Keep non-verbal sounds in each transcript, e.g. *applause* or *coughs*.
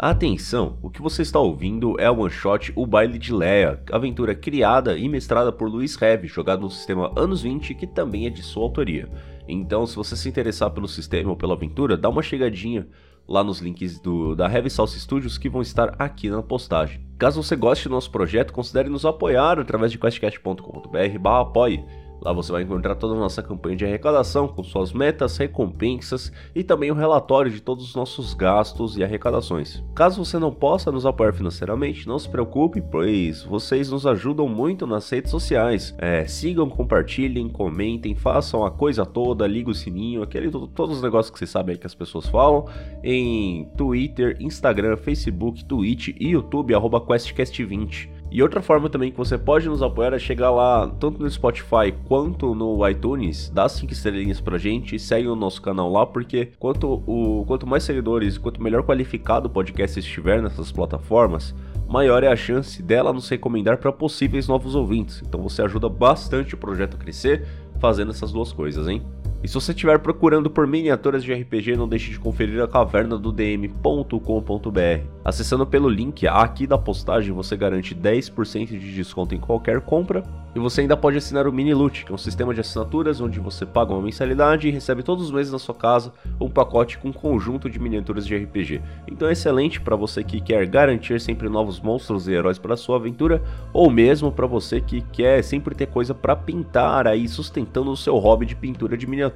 Atenção, o que você está ouvindo é o one shot O Baile de Leia, aventura criada e mestrada por Luiz Heavy, jogado no sistema Anos 20, que também é de sua autoria. Então, se você se interessar pelo sistema ou pela aventura, dá uma chegadinha lá nos links do, da Heavy Sauce Studios que vão estar aqui na postagem. Caso você goste do nosso projeto, considere nos apoiar através de questcast.com.br apoie Lá você vai encontrar toda a nossa campanha de arrecadação com suas metas, recompensas e também o relatório de todos os nossos gastos e arrecadações. Caso você não possa nos apoiar financeiramente, não se preocupe, pois vocês nos ajudam muito nas redes sociais. É, sigam, compartilhem, comentem, façam a coisa toda, liga o sininho, aquele todos os negócios que vocês sabem que as pessoas falam em Twitter, Instagram, Facebook, Twitch e YouTube QuestCast20. E outra forma também que você pode nos apoiar é chegar lá, tanto no Spotify quanto no iTunes, dá 5 estrelinhas pra gente e segue o nosso canal lá, porque quanto, o, quanto mais seguidores, quanto melhor qualificado o podcast estiver nessas plataformas, maior é a chance dela nos recomendar para possíveis novos ouvintes. Então você ajuda bastante o projeto a crescer fazendo essas duas coisas, hein? E se você estiver procurando por miniaturas de RPG, não deixe de conferir a caverna do dm.com.br. Acessando pelo link aqui da postagem, você garante 10% de desconto em qualquer compra e você ainda pode assinar o Mini Loot, que é um sistema de assinaturas onde você paga uma mensalidade e recebe todos os meses na sua casa um pacote com um conjunto de miniaturas de RPG. Então é excelente para você que quer garantir sempre novos monstros e heróis para sua aventura, ou mesmo para você que quer sempre ter coisa para pintar aí sustentando o seu hobby de pintura de miniaturas.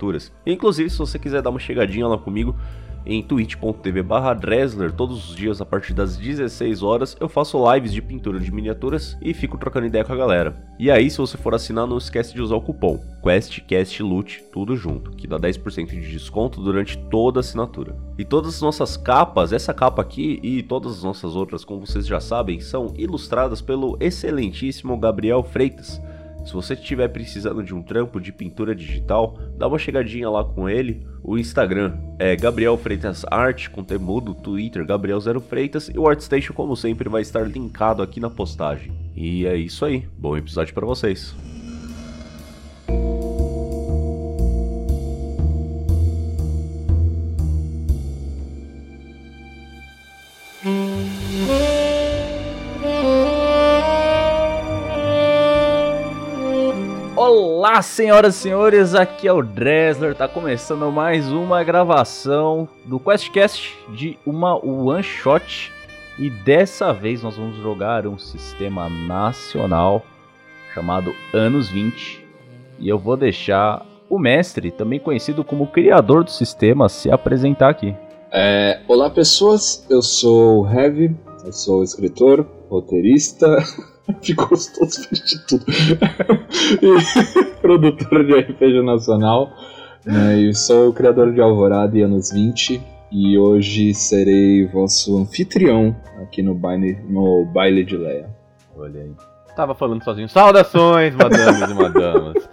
Inclusive, se você quiser dar uma chegadinha lá comigo, em twitch.tv barra Dresler todos os dias a partir das 16 horas eu faço lives de pintura de miniaturas e fico trocando ideia com a galera. E aí se você for assinar não esquece de usar o cupom QuestCastLoot tudo junto, que dá 10% de desconto durante toda a assinatura. E todas as nossas capas, essa capa aqui e todas as nossas outras, como vocês já sabem, são ilustradas pelo excelentíssimo Gabriel Freitas se você estiver precisando de um trampo de pintura digital, dá uma chegadinha lá com ele. O Instagram é Gabriel Freitas Art, com temudo, Twitter Gabriel Zero Freitas e o ArtStation, como sempre, vai estar linkado aqui na postagem. E é isso aí, bom episódio para vocês. Olá, senhoras e senhores, aqui é o Dresler, tá começando mais uma gravação do QuestCast de uma one shot. E dessa vez nós vamos jogar um sistema nacional chamado Anos 20 e eu vou deixar o mestre, também conhecido como criador do sistema, se apresentar aqui. É, olá pessoas, eu sou o Heavy, eu sou escritor, roteirista, *laughs* de gostoso de tudo. *laughs* e produtor de RPG nacional. Né, e sou o criador de Alvorada e anos 20. E hoje serei vosso anfitrião aqui no baile, no baile de Leia. Olha aí. Tava falando sozinho. Saudações, madames e madamas.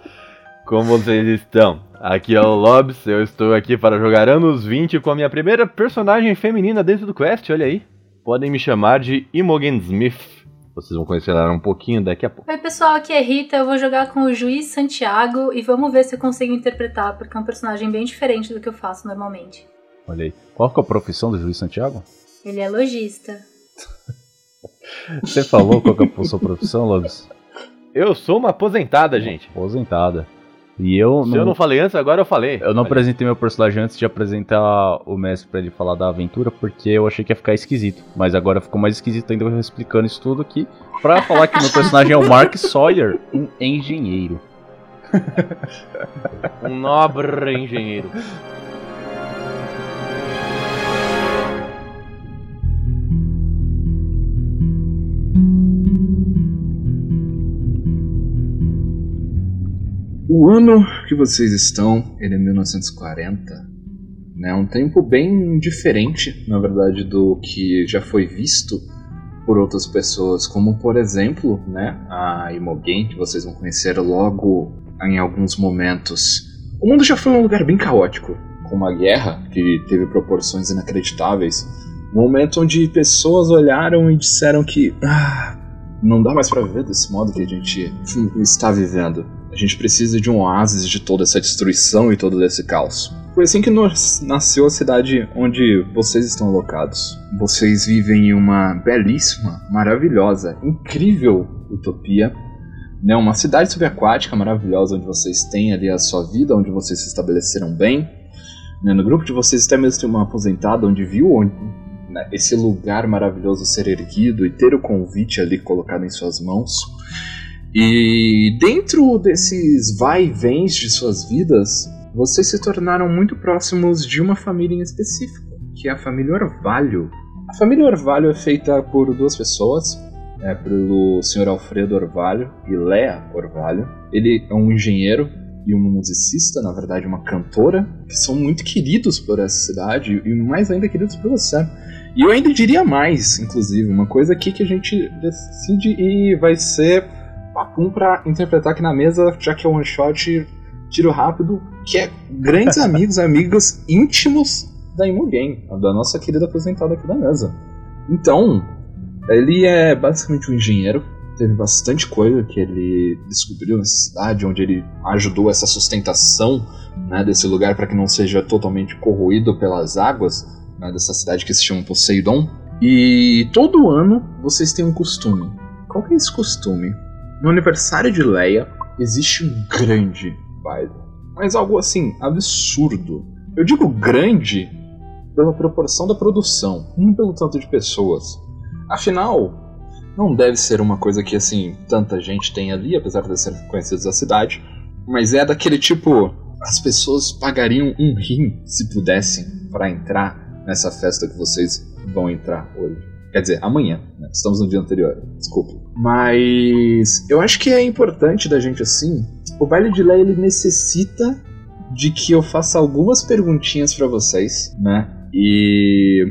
Como vocês estão? Aqui é o Lobs, eu estou aqui para jogar anos 20 com a minha primeira personagem feminina dentro do Quest, olha aí. Podem me chamar de Imogen Smith. Vocês vão conhecer ela um pouquinho daqui a pouco. Oi, pessoal, aqui é Rita. Eu vou jogar com o Juiz Santiago e vamos ver se eu consigo interpretar, porque é um personagem bem diferente do que eu faço normalmente. Olha aí. Qual que é a profissão do Juiz Santiago? Ele é lojista. *laughs* Você falou qual que é a sua profissão, Lobis? Eu sou uma aposentada, gente. Aposentada. E eu Se não... eu não falei antes, agora eu falei. Eu não apresentei meu personagem antes de apresentar o mestre para ele falar da aventura, porque eu achei que ia ficar esquisito. Mas agora ficou mais esquisito ainda eu explicando isso tudo aqui. Pra falar que meu personagem é o Mark *laughs* Sawyer, um engenheiro. um nobre engenheiro. O ano que vocês estão, ele é 1940. Né? Um tempo bem diferente, na verdade, do que já foi visto por outras pessoas, como por exemplo, né, a Imogen, que vocês vão conhecer logo em alguns momentos. O mundo já foi um lugar bem caótico, com uma guerra que teve proporções inacreditáveis. Um momento onde pessoas olharam e disseram que ah, não dá mais para viver desse modo que a gente está vivendo. Gente precisa de um oásis de toda essa destruição e todo esse caos. Foi assim que nasceu a cidade onde vocês estão alocados. Vocês vivem em uma belíssima, maravilhosa, incrível utopia. Né? Uma cidade subaquática maravilhosa onde vocês têm ali a sua vida, onde vocês se estabeleceram bem. Né? No grupo de vocês até mesmo tem uma aposentada onde viu onde, né, esse lugar maravilhoso ser erguido e ter o convite ali colocado em suas mãos. E dentro desses vai e vens de suas vidas, vocês se tornaram muito próximos de uma família em específico, que é a família Orvalho. A família Orvalho é feita por duas pessoas, é pelo Sr. Alfredo Orvalho e Lea Orvalho. Ele é um engenheiro e um musicista, na verdade uma cantora, que são muito queridos por essa cidade e mais ainda queridos por você. E eu ainda diria mais, inclusive, uma coisa aqui que a gente decide e vai ser papum pra interpretar aqui na mesa, já que é one shot, tiro rápido, que é grandes *laughs* amigos, amigos íntimos da Imogen, da nossa querida apresentada aqui da mesa. Então, ele é basicamente um engenheiro, teve bastante coisa que ele descobriu nessa cidade, onde ele ajudou essa sustentação né, desse lugar para que não seja totalmente corroído pelas águas né, dessa cidade que se chama Poseidon. E todo ano vocês têm um costume. Qual que é esse costume? No aniversário de Leia existe um grande baile. Mas algo assim, absurdo. Eu digo grande pela proporção da produção, não pelo tanto de pessoas. Afinal, não deve ser uma coisa que assim tanta gente tem ali, apesar de serem conhecidos da cidade, mas é daquele tipo as pessoas pagariam um rim se pudessem para entrar nessa festa que vocês vão entrar hoje. Quer dizer, amanhã, né? Estamos no dia anterior, desculpa. Mas eu acho que é importante da gente assim. O baile de Leia ele necessita de que eu faça algumas perguntinhas para vocês, né? E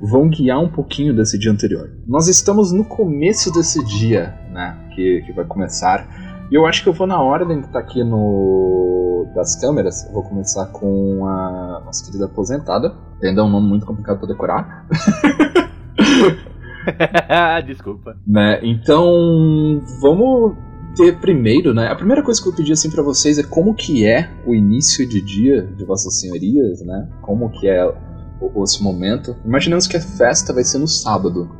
vão guiar um pouquinho desse dia anterior. Nós estamos no começo desse dia, né? Que, que vai começar. E eu acho que eu vou na ordem que tá aqui no das câmeras. Eu vou começar com a nossa querida aposentada. Entendeu? Um nome muito complicado pra decorar. *laughs* *laughs* Desculpa. né? Então, vamos ter primeiro, né? A primeira coisa que eu pedi assim para vocês é como que é o início de dia de vossas senhorias, né? Como que é o, esse momento. Imaginamos que a festa vai ser no sábado.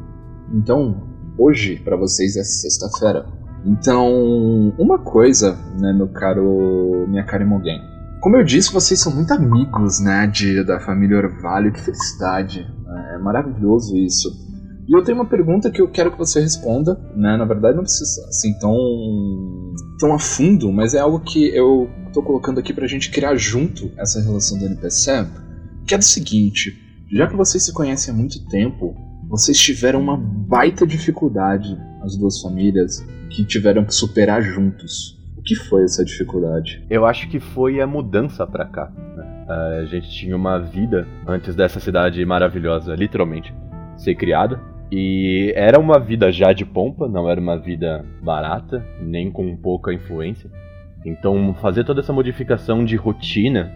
Então, hoje para vocês é sexta-feira. Então, uma coisa, né, meu caro, minha cara Imogen. Como eu disse, vocês são muito amigos, né, de, da família Orvalho. Que felicidade. É maravilhoso isso. E eu tenho uma pergunta que eu quero que você responda, né? Na verdade não precisa assim tão tão a fundo, mas é algo que eu tô colocando aqui pra gente criar junto essa relação do NPC, que é do seguinte, já que vocês se conhecem há muito tempo, vocês tiveram uma baita dificuldade, as duas famílias, que tiveram que superar juntos. O que foi essa dificuldade? Eu acho que foi a mudança pra cá. A gente tinha uma vida antes dessa cidade maravilhosa, literalmente, ser criada. E era uma vida já de pompa, não era uma vida barata, nem com pouca influência. Então, fazer toda essa modificação de rotina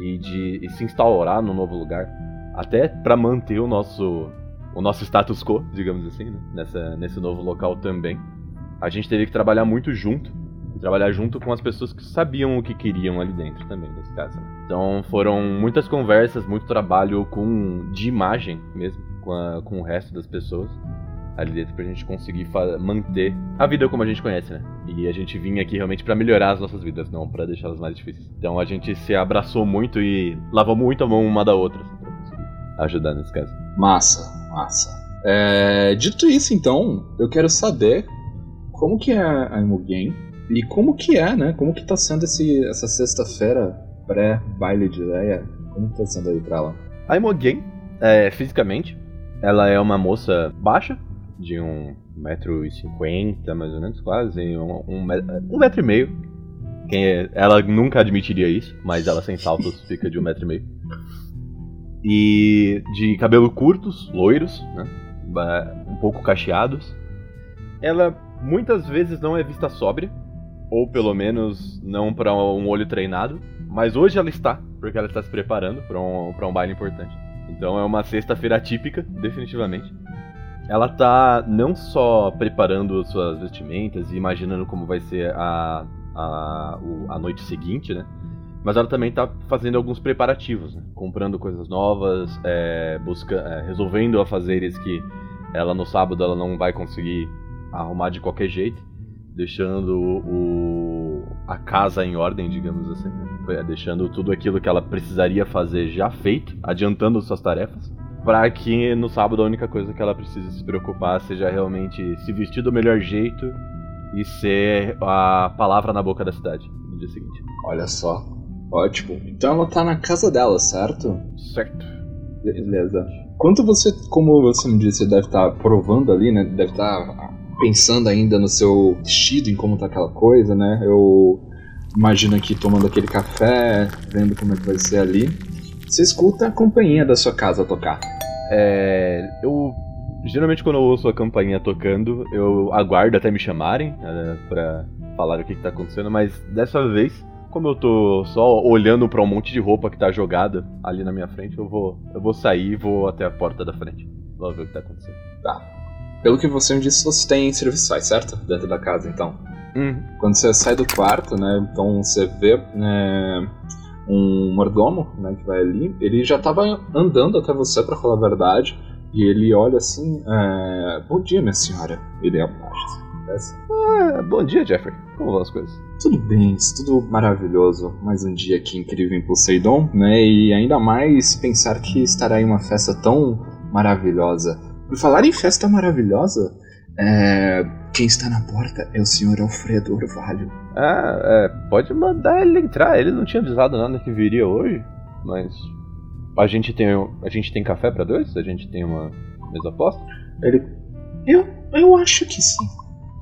e de e se instaurar no novo lugar, até pra manter o nosso o nosso status quo, digamos assim, né? Nessa, nesse novo local também, a gente teve que trabalhar muito junto trabalhar junto com as pessoas que sabiam o que queriam ali dentro também, nesse caso. né? Então foram muitas conversas, muito trabalho com de imagem mesmo, com, a- com o resto das pessoas ali dentro pra gente conseguir manter a vida como a gente conhece, né? E a gente vinha aqui realmente pra melhorar as nossas vidas, não pra deixá-las mais difíceis. Então a gente se abraçou muito e lavou muito a mão uma da outra assim, pra conseguir ajudar nesse caso. Massa, massa. É, dito isso, então, eu quero saber como que é a Imogen e como que é, né? Como que tá sendo esse, essa sexta-feira pré-baile de Leia? Como tá sendo aí pra ela? A Imogen, é, fisicamente, ela é uma moça baixa, de um metro e cinquenta, mais ou menos, quase, um, um, um metro e meio. Quem é- ela nunca admitiria isso, mas ela sem saltos *laughs* fica de um metro e meio. E de cabelo curtos, loiros, né? um pouco cacheados. Ela muitas vezes não é vista sóbria, ou pelo menos não para um olho treinado, mas hoje ela está, porque ela está se preparando para um, um baile importante. Então é uma sexta-feira típica, definitivamente. Ela tá não só preparando suas vestimentas e imaginando como vai ser a, a, a noite seguinte, né? mas ela também tá fazendo alguns preparativos, né? comprando coisas novas, é, busca, é, resolvendo afazeres que ela no sábado ela não vai conseguir arrumar de qualquer jeito, deixando o, a casa em ordem, digamos assim, né? deixando tudo aquilo que ela precisaria fazer já feito, adiantando suas tarefas, para que no sábado a única coisa que ela precisa se preocupar seja realmente se vestir do melhor jeito e ser a palavra na boca da cidade no dia seguinte. Olha só, Ótimo. Então ela tá na casa dela, certo? Certo. Beleza. Quanto você, como você me disse, deve estar tá provando ali, né? Deve estar tá pensando ainda no seu vestido, em como tá aquela coisa, né? Eu imagino aqui tomando aquele café, vendo como é que vai ser ali. Você escuta a companhia da sua casa tocar. É. Eu. Geralmente quando eu ouço a campainha tocando, eu aguardo até me chamarem né, pra falar o que, que tá acontecendo, mas dessa vez como eu tô só olhando para um monte de roupa que tá jogada ali na minha frente, eu vou, eu vou sair e vou até a porta da frente. Vamos ver o que tá acontecendo. Tá. Pelo que você me disse, você tem serviçais, certo? Dentro da casa, então. Uhum. Quando você sai do quarto, né? Então você vê né, um mordomo, né? Que vai ali. Ele já tava andando até você, para falar a verdade. E ele olha assim: é, Bom dia, minha senhora. Ele. Assim, ah, bom dia, Jeffrey. Como vão as coisas? Tudo bem, tudo maravilhoso. Mais um dia aqui incrível em Poseidon, né? E ainda mais pensar que estará em uma festa tão maravilhosa. Falar em festa maravilhosa, é... quem está na porta é o senhor Alfredo Orvalho. Ah, é, pode mandar ele entrar. Ele não tinha avisado nada que viria hoje, mas a gente tem a gente tem café para dois? A gente tem uma mesa posta? Ele eu eu acho que sim.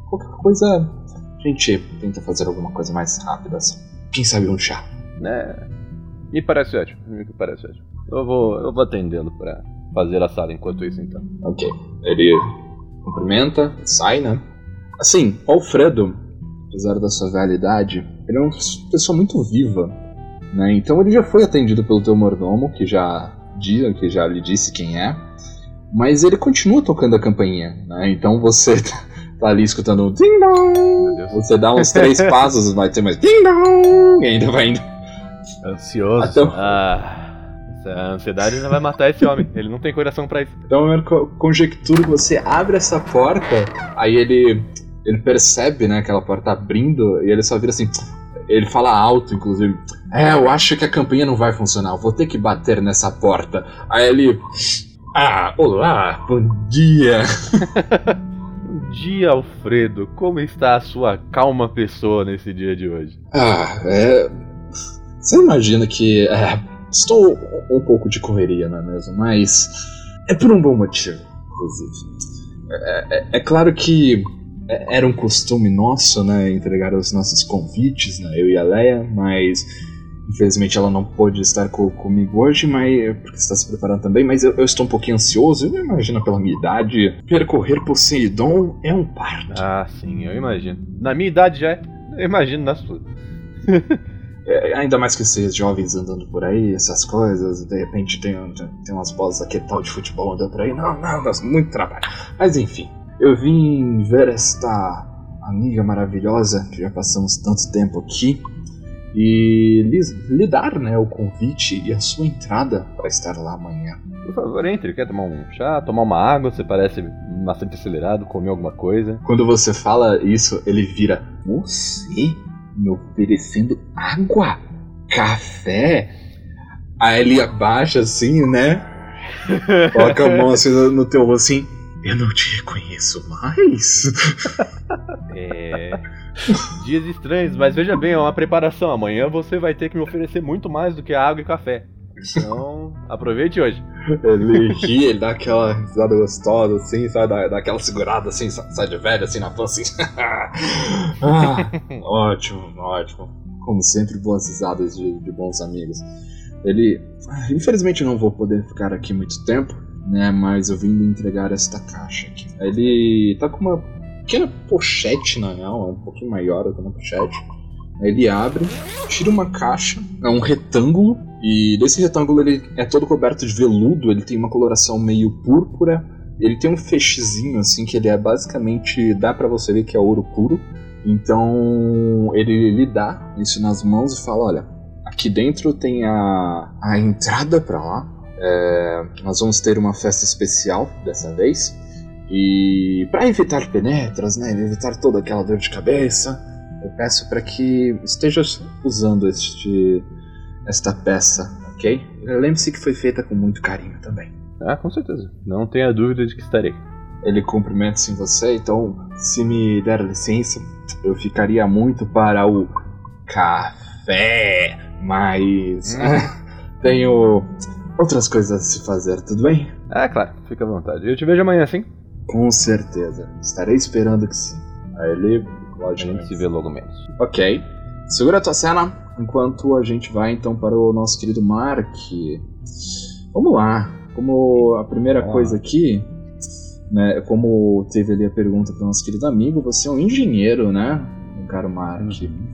Qualquer coisa a gente tenta fazer alguma coisa mais rápida, assim. Quem sabe um chá. É. Me parece ótimo. Me parece ótimo. Eu vou, eu vou atendê-lo pra fazer a sala enquanto isso, então. Ok. Ele cumprimenta, sai, né? Assim, Alfredo, apesar da sua velha idade, ele é uma pessoa muito viva, né? Então ele já foi atendido pelo teu mordomo, que já diz, que já lhe disse quem é, mas ele continua tocando a campainha, né? Então você *laughs* tá ali escutando um ding dong. Você dá uns três *laughs* passos, vai ter mais ding dong. E ainda vai indo. Ansioso. Então... Ah, essa ansiedade ainda vai matar esse homem. Ele não tem coração para isso. Então eu conjecturo que você abre essa porta, aí ele ele percebe, né, aquela porta abrindo e ele só vira assim. Ele fala alto, inclusive. É, eu acho que a campanha não vai funcionar. Eu vou ter que bater nessa porta. Aí ele. Ah, olá, bom dia. *laughs* dia, Alfredo. Como está a sua calma pessoa nesse dia de hoje? Ah, é. Você imagina que. É, estou um pouco de correria, não é mesmo? Mas. É por um bom motivo, inclusive. É, é, é claro que era um costume nosso, né, entregar os nossos convites, né, eu e a Leia, mas Infelizmente ela não pôde estar co comigo hoje, mas porque está se preparando também, mas eu, eu, estou um pouquinho ansioso. Eu imagino pela minha idade, percorrer Poseidon é um parto. Ah, sim, eu imagino. Na minha idade já é. Eu imagino na sua. *laughs* é, ainda mais que vocês jovens andando por aí, essas coisas, de repente tem, tem umas bolas aqui tal de futebol andando por aí. Não, não, não, muito trabalho. Mas enfim, eu vim ver esta amiga maravilhosa, que já passamos tanto tempo aqui e lhe dar né, o convite e a sua entrada para estar lá amanhã. Por favor, entre. Quer tomar um chá, tomar uma água? Você parece bastante acelerado, comer alguma coisa. Quando você fala isso, ele vira: Você me oferecendo água? Café? Aí ele abaixa assim, né? *laughs* Coloca a mão assim no teu rosto assim. Eu não te reconheço mais. *laughs* é. Dias estranhos, mas veja bem, é uma preparação. Amanhã você vai ter que me oferecer muito mais do que água e café. Então, aproveite hoje. Ele ri, ele dá aquela risada gostosa, assim, sabe? Dá, dá aquela segurada, assim, sai de velho, assim, na pança, assim. *laughs* ah, ótimo, ótimo. Como sempre, boas risadas de, de bons amigos. Ele... Infelizmente não vou poder ficar aqui muito tempo, né? Mas eu vim entregar esta caixa aqui. Ele tá com uma pequena pochete, na real, é um pouquinho maior do que uma pochete. Ele abre, tira uma caixa, é um retângulo, e desse retângulo ele é todo coberto de veludo, ele tem uma coloração meio púrpura, ele tem um feixezinho assim que ele é basicamente dá para você ver que é ouro puro. Então ele lhe dá isso nas mãos e fala, olha, Aqui dentro tem a, a entrada para lá. É, nós vamos ter uma festa especial dessa vez. E para evitar penetras, né, evitar toda aquela dor de cabeça, eu peço para que esteja usando este, esta peça, ok? Lembre-se que foi feita com muito carinho também. Ah, com certeza. Não tenha dúvida de que estarei. Ele cumprimenta-se em você, então, se me der licença, eu ficaria muito para o café, mas *laughs* tenho outras coisas a se fazer, tudo bem? Ah, claro, fica à vontade. Eu te vejo amanhã, sim? Com certeza. Estarei esperando que sim. Aí ele, a gente se vê logo menos. Ok. Segura a tua cena enquanto a gente vai então para o nosso querido Mark. Vamos lá. Como a primeira ah. coisa aqui, né, como teve ali a pergunta para o nosso querido amigo, você é um engenheiro, né, caro Mark? Uhum.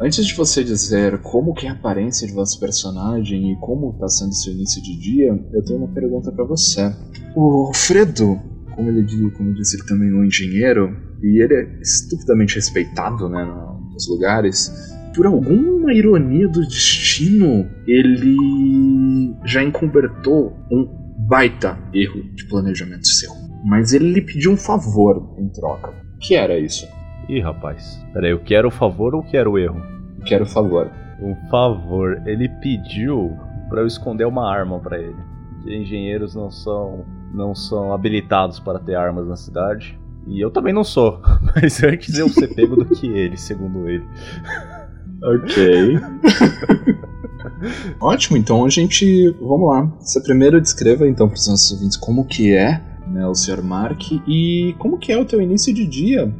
Antes de você dizer como que é a aparência de vosso personagem e como está sendo seu início de dia, eu tenho uma pergunta para você. O Alfredo, como ele como disse, ele também é um engenheiro e ele é estupidamente respeitado, né, nos lugares. Por alguma ironia do destino, ele já encobertou um baita erro de planejamento seu. Mas ele lhe pediu um favor em troca. O que era isso? Ih, rapaz. Peraí, eu quero o favor ou quero o erro? Quero o favor. Um favor. Ele pediu para eu esconder uma arma para ele. Que engenheiros não são não são habilitados para ter armas na cidade. E eu também não sou. *laughs* Mas antes eu ser pego do que ele, segundo ele. Ok. *laughs* Ótimo, então a gente. Vamos lá. Você primeiro descreva então para os nossos ouvintes como que é né, o Sr. Mark e como que é o teu início de dia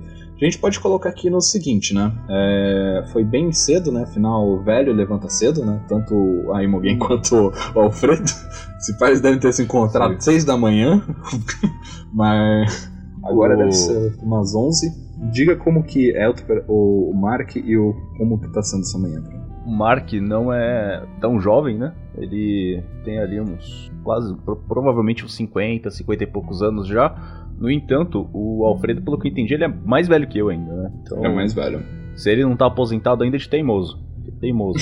a gente pode colocar aqui no seguinte, né? É, foi bem cedo, né? Afinal, o velho levanta cedo, né? Tanto a Imogen *laughs* quanto o Alfredo. Se pais devem ter se encontrado às seis da manhã. Mas agora o... deve ser umas onze. Diga como que é o, o Mark e o, como que tá sendo essa manhã. O Mark não é tão jovem, né? Ele tem ali uns quase, provavelmente uns 50, 50 e poucos anos já no entanto, o Alfredo, pelo que eu entendi, ele é mais velho que eu ainda, né? Então, é mais velho. Se ele não tá aposentado ainda é de teimoso. De teimoso.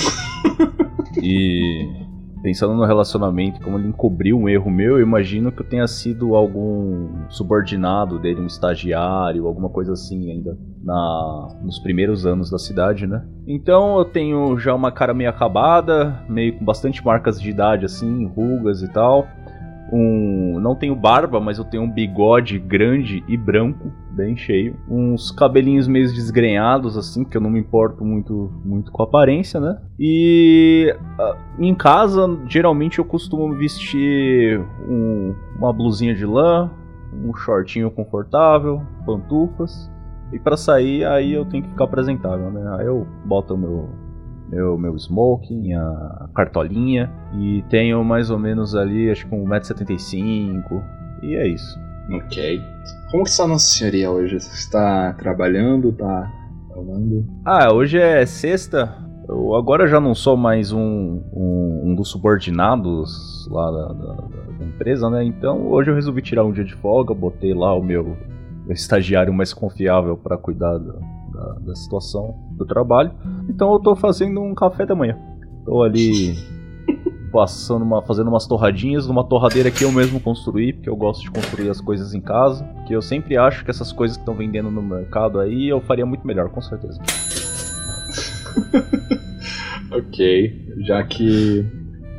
*laughs* e pensando no relacionamento, como ele encobriu um erro meu, eu imagino que eu tenha sido algum subordinado dele, um estagiário, alguma coisa assim ainda na nos primeiros anos da cidade, né? Então eu tenho já uma cara meio acabada, meio com bastante marcas de idade assim, rugas e tal um. Não tenho barba, mas eu tenho um bigode grande e branco, bem cheio. Uns cabelinhos meio desgrenhados, assim, que eu não me importo muito, muito com a aparência, né? E uh, em casa, geralmente eu costumo vestir um, uma blusinha de lã, um shortinho confortável, pantufas. E para sair, aí eu tenho que ficar apresentável, né? Aí eu boto o meu meu, meu smoking, a cartolinha. E tenho mais ou menos ali, acho que 1,75m. E é isso. Ok. Como que está Nossa Senhoria hoje? Você está trabalhando? Está falando? Ah, hoje é sexta. Eu agora já não sou mais um, um, um dos subordinados lá da, da, da, empresa, né? Então hoje eu resolvi tirar um dia de folga, botei lá o meu, meu estagiário mais confiável para cuidar da, da, da, situação do trabalho. Então eu tô fazendo um café da manhã. Tô ali *laughs* passando uma, fazendo umas torradinhas numa torradeira que eu mesmo construí, porque eu gosto de construir as coisas em casa. Que eu sempre acho que essas coisas que estão vendendo no mercado aí eu faria muito melhor, com certeza. *laughs* ok, já que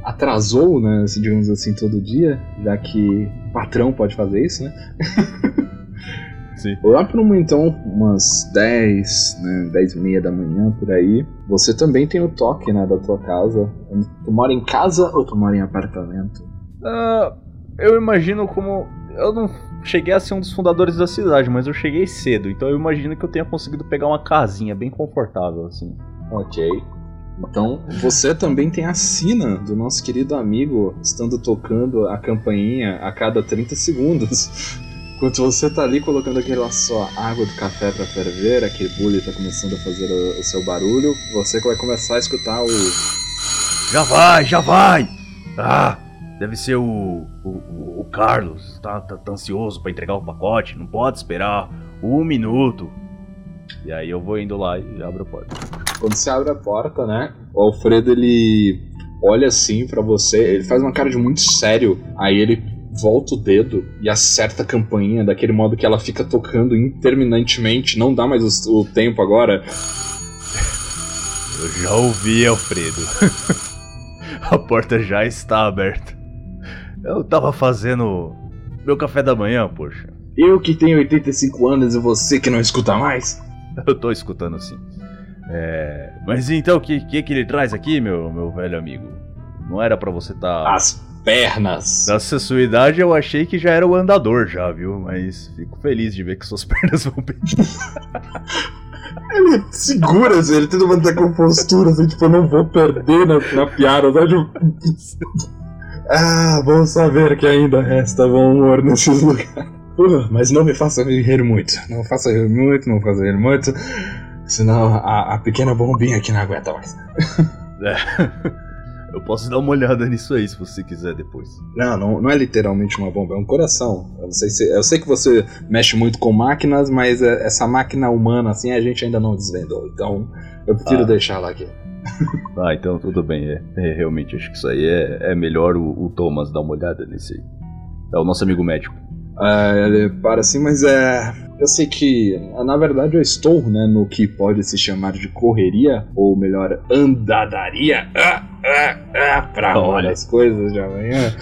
atrasou, né, digamos assim, todo dia, já que o patrão pode fazer isso, né? *laughs* Sim. Lá por uma, então, umas 10, né, 10 e meia da manhã, por aí, você também tem o toque, né, da tua casa. Tu mora em casa ou tu mora em apartamento? Uh, eu imagino como... Eu não cheguei a ser um dos fundadores da cidade, mas eu cheguei cedo, então eu imagino que eu tenha conseguido pegar uma casinha bem confortável, assim. Ok. Então, você também tem a sina do nosso querido amigo estando tocando a campainha a cada 30 segundos. Enquanto você tá ali colocando aquela sua água do café para ferver, aquele bully tá começando a fazer o, o, seu barulho, você vai começar a escutar o. Já vai, já vai! Ah, deve ser o. o, o Carlos. Tá, tá, tá ansioso para entregar o pacote, não pode esperar um minuto. E aí eu vou indo lá e abro a porta. Quando você abre a porta, né? O Alfredo ele olha assim pra você, ele faz uma cara de muito sério. Aí ele volta o dedo e acerta a campainha daquele modo que ela fica tocando interminantemente. Não dá mais o, o tempo agora. Eu já ouvi, Alfredo. *laughs* a porta já está aberta. Eu tava fazendo meu café da manhã, poxa. Eu que tenho 85 anos e você que não escuta mais? Eu tô escutando sim. É... Mas então, o que, que que ele traz aqui, meu, meu velho amigo? Não era pra você tá... As pernas. Nessa sua idade eu achei que já era o andador já, viu? Mas fico feliz de ver que suas *laughs* pernas vão bem. *laughs* Ele segura, assim, ele tenta manter a compostura, assim, tipo, eu não vou perder na, na piada, sabe? Tipo... *laughs* Ah, bom saber que ainda resta bom humor nesses lugares. Uh, mas não me faça rir muito. Não me faça rir muito, não me faça rir muito. Senão a, a pequena bombinha aqui não aguenta mais. É. Eu posso dar uma olhada nisso aí se você quiser depois. Não, não, não é literalmente uma bomba, é um coração. Eu, se, eu sei que você mexe muito com máquinas, mas é, essa máquina humana assim a gente ainda não desvendou. Então eu prefiro Ah. deixar ela aqui. *laughs* Ah, então tudo bem. É, é, realmente acho que isso aí é, é melhor o, o Thomas dar uma olhada nesse aí. É o nosso amigo médico. Ele para assim, mas é. Eu sei que, na verdade, eu estou né, no que pode se chamar de correria, ou melhor, andadaria, ah, ah, ah, pra Olha. olhar as coisas de amanhã.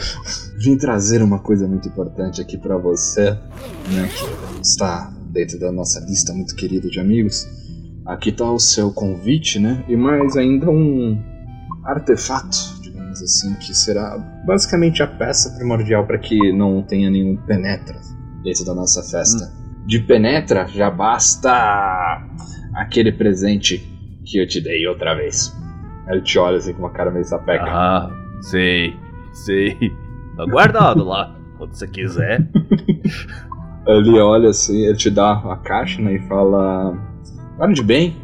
Vim trazer uma coisa muito importante aqui pra você, né, que está dentro da nossa lista muito querida de amigos. Aqui tá o seu convite, né, e mais ainda um artefato, assim, que será basicamente a peça primordial para que não tenha nenhum penetra dentro da nossa festa. De penetra já basta aquele presente que eu te dei outra vez. Ele te olha assim com uma cara meio sapeca. Ah, sei, sei. Tá guardado lá. Quando você quiser. *laughs* Ele olha assim, ele te dá a caixa né, e fala: Guarde bem,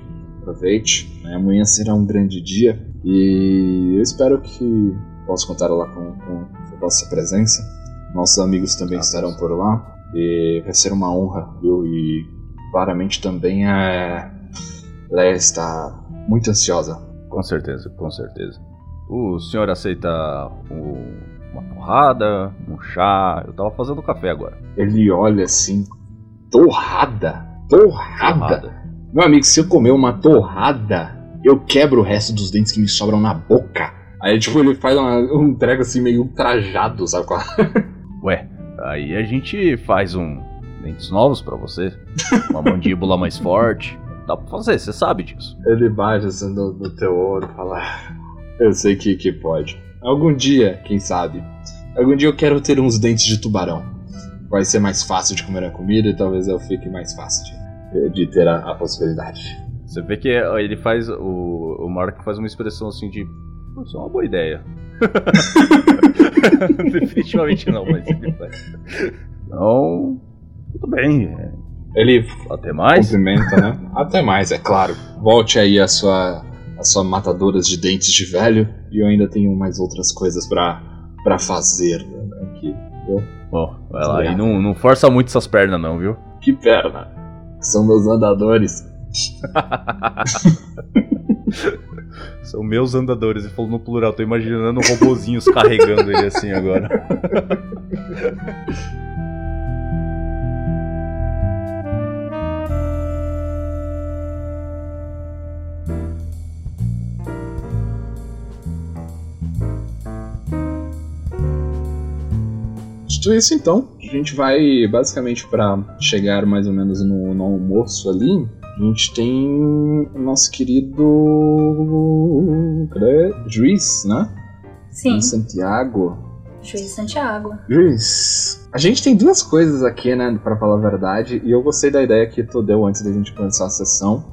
aproveite. né, Amanhã será um grande dia e eu espero que possa contar lá com, com a vossa presença. Nossos amigos também Ah, estarão por lá e vai ser uma honra, viu? E claramente também é. Leia está muito ansiosa. Com certeza, com certeza. O senhor aceita uma torrada, um chá? Eu tava fazendo café agora. Ele olha assim: Torrada? Torrada? Torrada. Meu amigo, se eu comer uma torrada, eu quebro o resto dos dentes que me sobram na boca. Aí, tipo, ele faz uma- um treco assim meio ultrajado, sabe qual? *laughs* Ué, aí a gente faz um dentes novos pra você. Uma mandíbula mais forte. Dá pra fazer, você sabe disso. Ele bate assim no, no teu ouro e fala: "Ah, Eu sei que, que pode. Algum dia, quem sabe? Algum dia eu quero ter uns dentes de tubarão. Vai ser mais fácil de comer a comida e talvez eu fique mais fácil de, de ter a, a possibilidade. Você vê que ele faz. O, o Mark faz uma expressão assim de. "Pô, Isso é uma boa ideia. *laughs* Definitivamente não, mas ele faz. Então. Tudo bem. é, Ele Até mais. Cumprimenta, né? *laughs* Até mais, é claro. Volte aí a sua, a sua matadoras de dentes de velho. E eu ainda tenho mais outras coisas pra, pra fazer né, aqui. Bom, vai lá. E não, não força muito essas pernas, não, viu? Que perna! São meus andadores. *laughs* São meus andadores. Ele falou no plural. Tô imaginando robozinhos carregando ele assim agora. *laughs* Dito isso, então, a gente vai basicamente pra chegar mais ou menos no, no almoço ali. A gente tem o nosso querido. Cadê? Juiz, né? Sim, Em Santiago. Juiz Santiago. Juiz, a gente tem duas coisas aqui, né, pra falar a verdade, e eu gostei da ideia que tu deu antes da gente começar a sessão,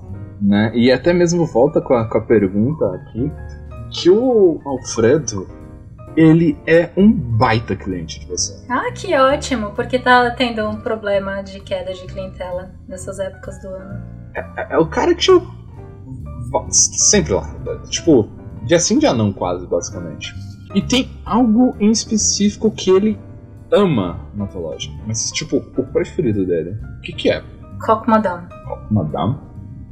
né, e até mesmo volta com a, com a pergunta aqui, que o Alfredo, ele é um baita cliente de você. Ah, que ótimo, porque tá tendo um problema de queda de clientela nessas épocas do ano. É, é o cara que eu... va- sempre lá, tipo, dia sim, dia não quase, basicamente. E tem algo em específico que ele ama na tua loja, mas tipo, o preferido dele, o que que é? Coque Madame. Madame?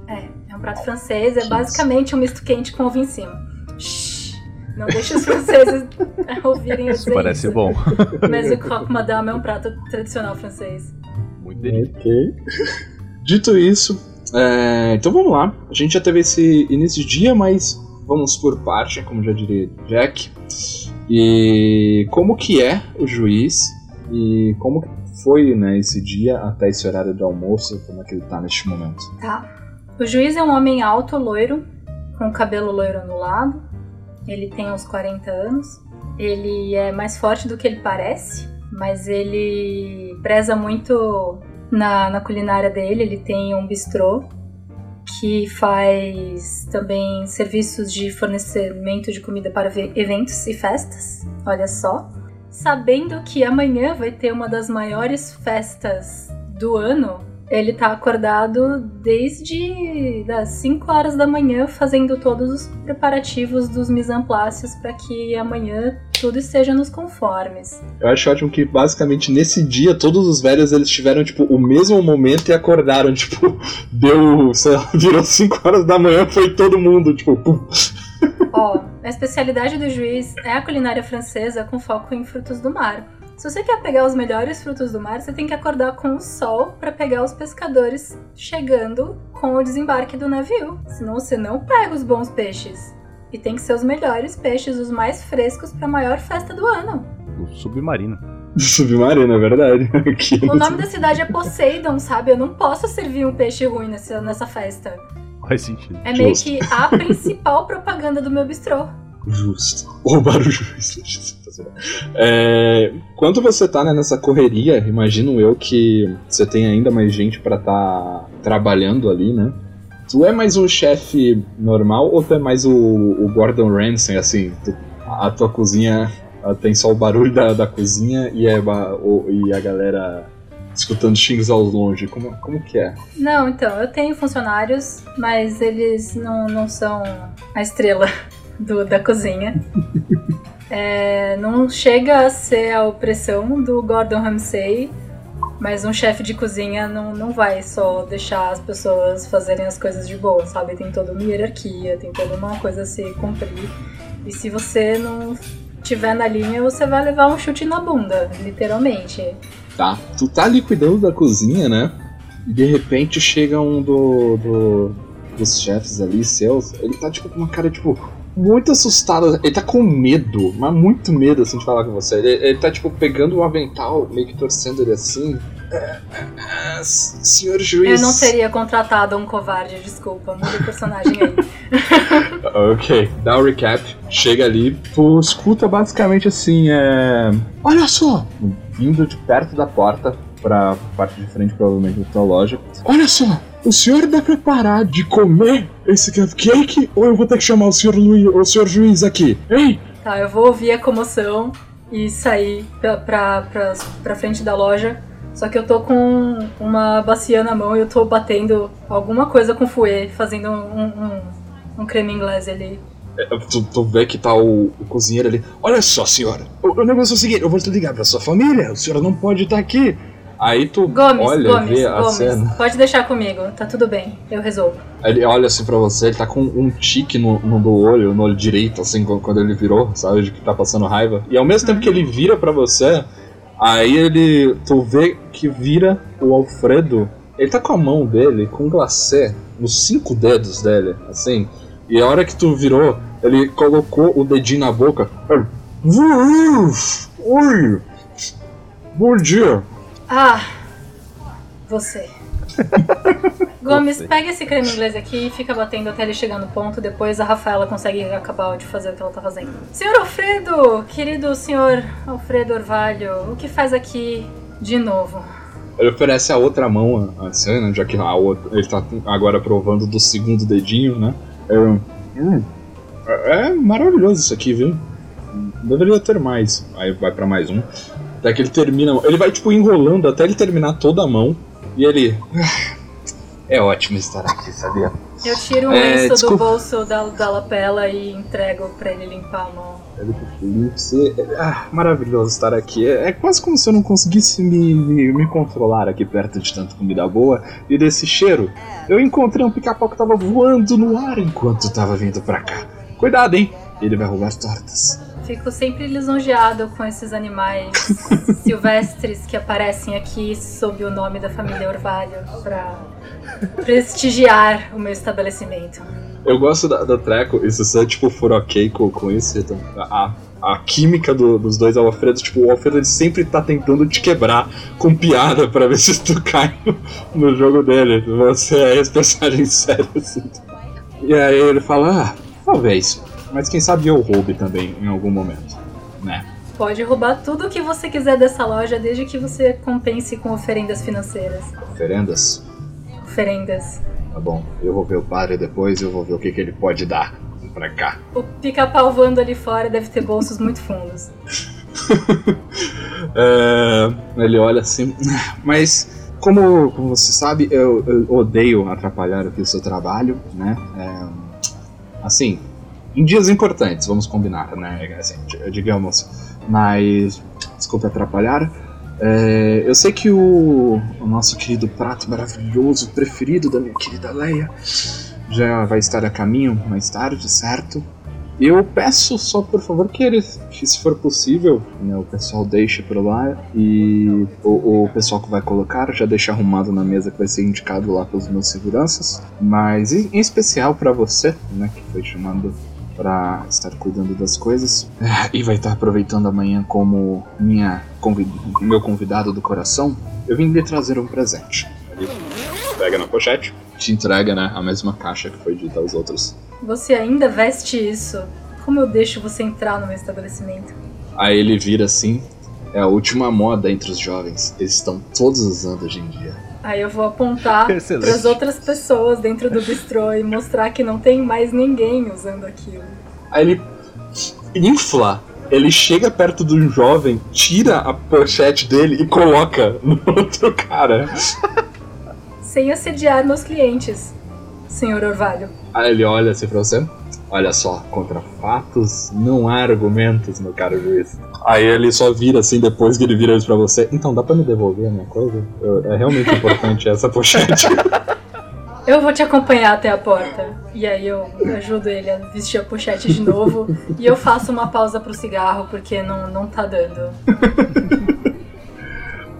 É, é um prato francês é basicamente um misto quente com ovo em cima. Shhh, não deixe os franceses ouvirem eu Isso dizer parece isso. bom. *laughs* Mas o croque madame é um prato tradicional francês. Muito delícia. Ok. Dito isso, é, então vamos lá. A gente já teve esse início de dia, mas vamos por parte, como já diria Jack. E como que é o juiz e como foi né, esse dia até esse horário do almoço, como é que ele tá neste momento. Tá. O juiz é um homem alto, loiro, com cabelo loiro anulado. Ele tem uns 40 anos. Ele é mais forte do que ele parece, mas ele preza muito na, na culinária dele. Ele tem um bistrô que faz também serviços de fornecimento de comida para ve- eventos e festas. Olha só. Sabendo que amanhã vai ter uma das maiores festas do ano, ele tá acordado desde das 5 horas da manhã fazendo todos os preparativos dos mise en places para que amanhã tudo esteja nos conformes. Eu acho ótimo que basicamente nesse dia todos os velhos eles tiveram tipo o mesmo momento e acordaram, *laughs* tipo, deu, sei lá, virou 5 horas da manhã, foi todo mundo, tipo, pum. *laughs* Ó, a especialidade do juiz é a culinária francesa com foco em frutos do mar. Se você quer pegar os melhores frutos do mar, você tem que acordar com o sol para pegar os pescadores chegando com o desembarque do navio. Senão você não pega os bons peixes. E tem que ser os melhores peixes, os mais frescos para a maior festa do ano. O submarino. *laughs* Submarino, é verdade. *laughs* Aqui O nome da cidade é Poseidon, sabe? Eu não posso servir um peixe ruim nessa, nessa festa. Faz sentido. É meio Justo. que a *laughs* principal propaganda do meu bistrô. Justo. Roubar o juiz. Fazer. É, quando você tá né, nessa correria, imagino eu que você tem ainda mais gente pra tá trabalhando ali, né? Tu é mais um chefe normal ou tu é mais o, o Gordon Ramsay, assim? tu- a tua cozinha ela tem só o barulho da, da cozinha e, é, o- e a galera escutando xingos ao longe. Como, como que é? Não, então, eu tenho funcionários, mas eles não, não são a estrela *laughs* do- da cozinha. *laughs* É, não chega a ser a opressão do Gordon Ramsay, mas um chefe de cozinha não, não vai só deixar as pessoas fazerem as coisas de boa, sabe? Tem toda uma hierarquia, tem toda uma coisa a se cumprir. E se você não tiver na linha, você vai levar um chute na bunda, literalmente. Tá. Tu tá ali cuidando da cozinha, né? E de repente chega um do, do- dos chefes ali, seus. Ele tá tipo com uma cara, tipo, muito assustado. Ele tá com medo, mas muito medo, assim, de falar com você. Ele, ele tá, tipo, pegando o avental, meio que torcendo ele assim. É, é, é, senhor juiz. Eu não teria contratado um covarde, desculpa, muda o personagem aí. *laughs* Ok, dá o recap. Chega ali, tu escuta basicamente assim, é. Olha só! Vindo de perto da porta, pra parte de frente, provavelmente, da tua loja. Olha só! O senhor deve parar de comer esse cupcake ou eu vou ter que chamar o senhor Luiz, o senhor juiz aqui? Ei! Tá, eu vou ouvir a comoção e sair pra, pra, pra, pra frente da loja. Só que eu tô com uma bacia na mão e eu tô batendo alguma coisa com fouet, fazendo um, um, um creme inglês ali. É, Tu, tu vê que tá o, o cozinheiro ali. Olha só, senhora. O, o negócio é o seguinte: eu vou te ligar pra sua família. O senhor não pode estar aqui. Aí tu Gomes, olha, Gomes, vê a Gomes, cena. pode deixar comigo, tá tudo bem, eu resolvo. Ele olha assim pra você, ele tá com um tique no, no do olho, no olho direito, assim, quando ele virou, sabe, de que tá passando raiva. E ao mesmo tempo que ele vira pra você, aí ele. Tu vê que vira o Alfredo. Ele tá com a mão dele, com um glacê, nos cinco dedos dele, assim. E a hora que tu virou, ele colocou o dedinho na boca. Ele, Oi! Bom dia! Ah, você. *laughs* Gomes, Você. pega esse creme inglês aqui e fica batendo até ele chegar no ponto. Depois a Rafaela consegue acabar de fazer o que ela tá fazendo. Senhor Alfredo, querido senhor Alfredo Orvalho, o que faz aqui de novo? Ele oferece a outra mão a cena, já que a outra, ele tá agora provando do segundo dedinho, né? É, hum, é é maravilhoso isso aqui, viu? Deveria ter mais. Aí vai pra mais um. Até que ele termina. Ele vai, tipo, enrolando até ele terminar toda a mão. E ele. "Ah, É ótimo estar aqui, sabia? Eu tiro um É, lenço do desculpa. bolso da, da lapela e entrego pra ele limpar a mão. Felipe, você- Ah, maravilhoso estar aqui. É, é quase como se eu não conseguisse me, me, me controlar aqui perto de tanta comida boa e desse cheiro. Eu encontrei um pica-pau que tava voando no ar enquanto tava vindo pra cá. Cuidado, hein? Ele vai roubar tortas. Fico sempre lisonjeado com esses animais *laughs* silvestres que aparecem aqui sob o nome da família Orvalho pra prestigiar o meu estabelecimento. Eu gosto da, da Treco, e se você tipo, for ok com, com isso, então, a, a química do- dos dois Alfredos, tipo, o Alfredo ele sempre tá tentando te quebrar com piada pra ver se tu cai no, no jogo dele. Você é esse personagem *laughs* sério, assim. E aí ele fala, ah, talvez. Mas quem sabe eu roube também em algum momento, né? Pode roubar tudo o que você quiser dessa loja, desde que você compense com oferendas financeiras. Oferendas? Oferendas. Tá bom, eu vou ver o padre depois, eu vou ver o que, que ele pode dar pra cá. O pica-pau voando ali fora deve ter bolsos muito fundos. *laughs* É, ele olha assim, *laughs* mas como, como você sabe, eu, eu odeio atrapalhar aqui o seu trabalho, né? É, assim, em dias importantes, vamos combinar, né? Assim, di- digamos, mas desculpe atrapalhar. É, eu sei que o, o nosso querido prato maravilhoso, preferido da minha querida Leia, já vai estar a caminho mais tarde, certo? Eu peço só, por favor, que eles, que se for possível, né, o pessoal deixe por lá e o, o pessoal que vai colocar já deixa arrumado na mesa que vai ser indicado lá pelos meus seguranças. Mas em, em especial pra você, né, que foi chamado pra estar cuidando das coisas *laughs* e vai estar aproveitando amanhã como minha convi- meu convidado do coração. Eu vim lhe trazer um presente. Ele pega na pochete, te entrega, né, a mesma caixa que foi dita aos outros. Você ainda veste isso? Como eu deixo você entrar no meu estabelecimento? Aí ele vira assim. É a última moda entre os jovens. Eles estão todos usando hoje em dia. Aí eu vou apontar *laughs* para as outras pessoas dentro do bistrô e mostrar que não tem mais ninguém usando aquilo. Aí ele infla. Ele chega perto do jovem, tira a pochete dele e coloca no outro cara. Sem assediar meus clientes, senhor Orvalho. Aí ele olha assim pra você. Olha só, contra fatos não há argumentos, meu caro juiz. Aí ele só vira assim depois que ele vira isso pra você. Então, dá pra me devolver a minha coisa? Eu- é realmente importante essa pochete. *laughs* Eu vou te acompanhar até a porta. E aí eu ajudo ele a vestir a pochete de novo. e eu faço uma pausa pro cigarro, porque não, não tá dando. *laughs*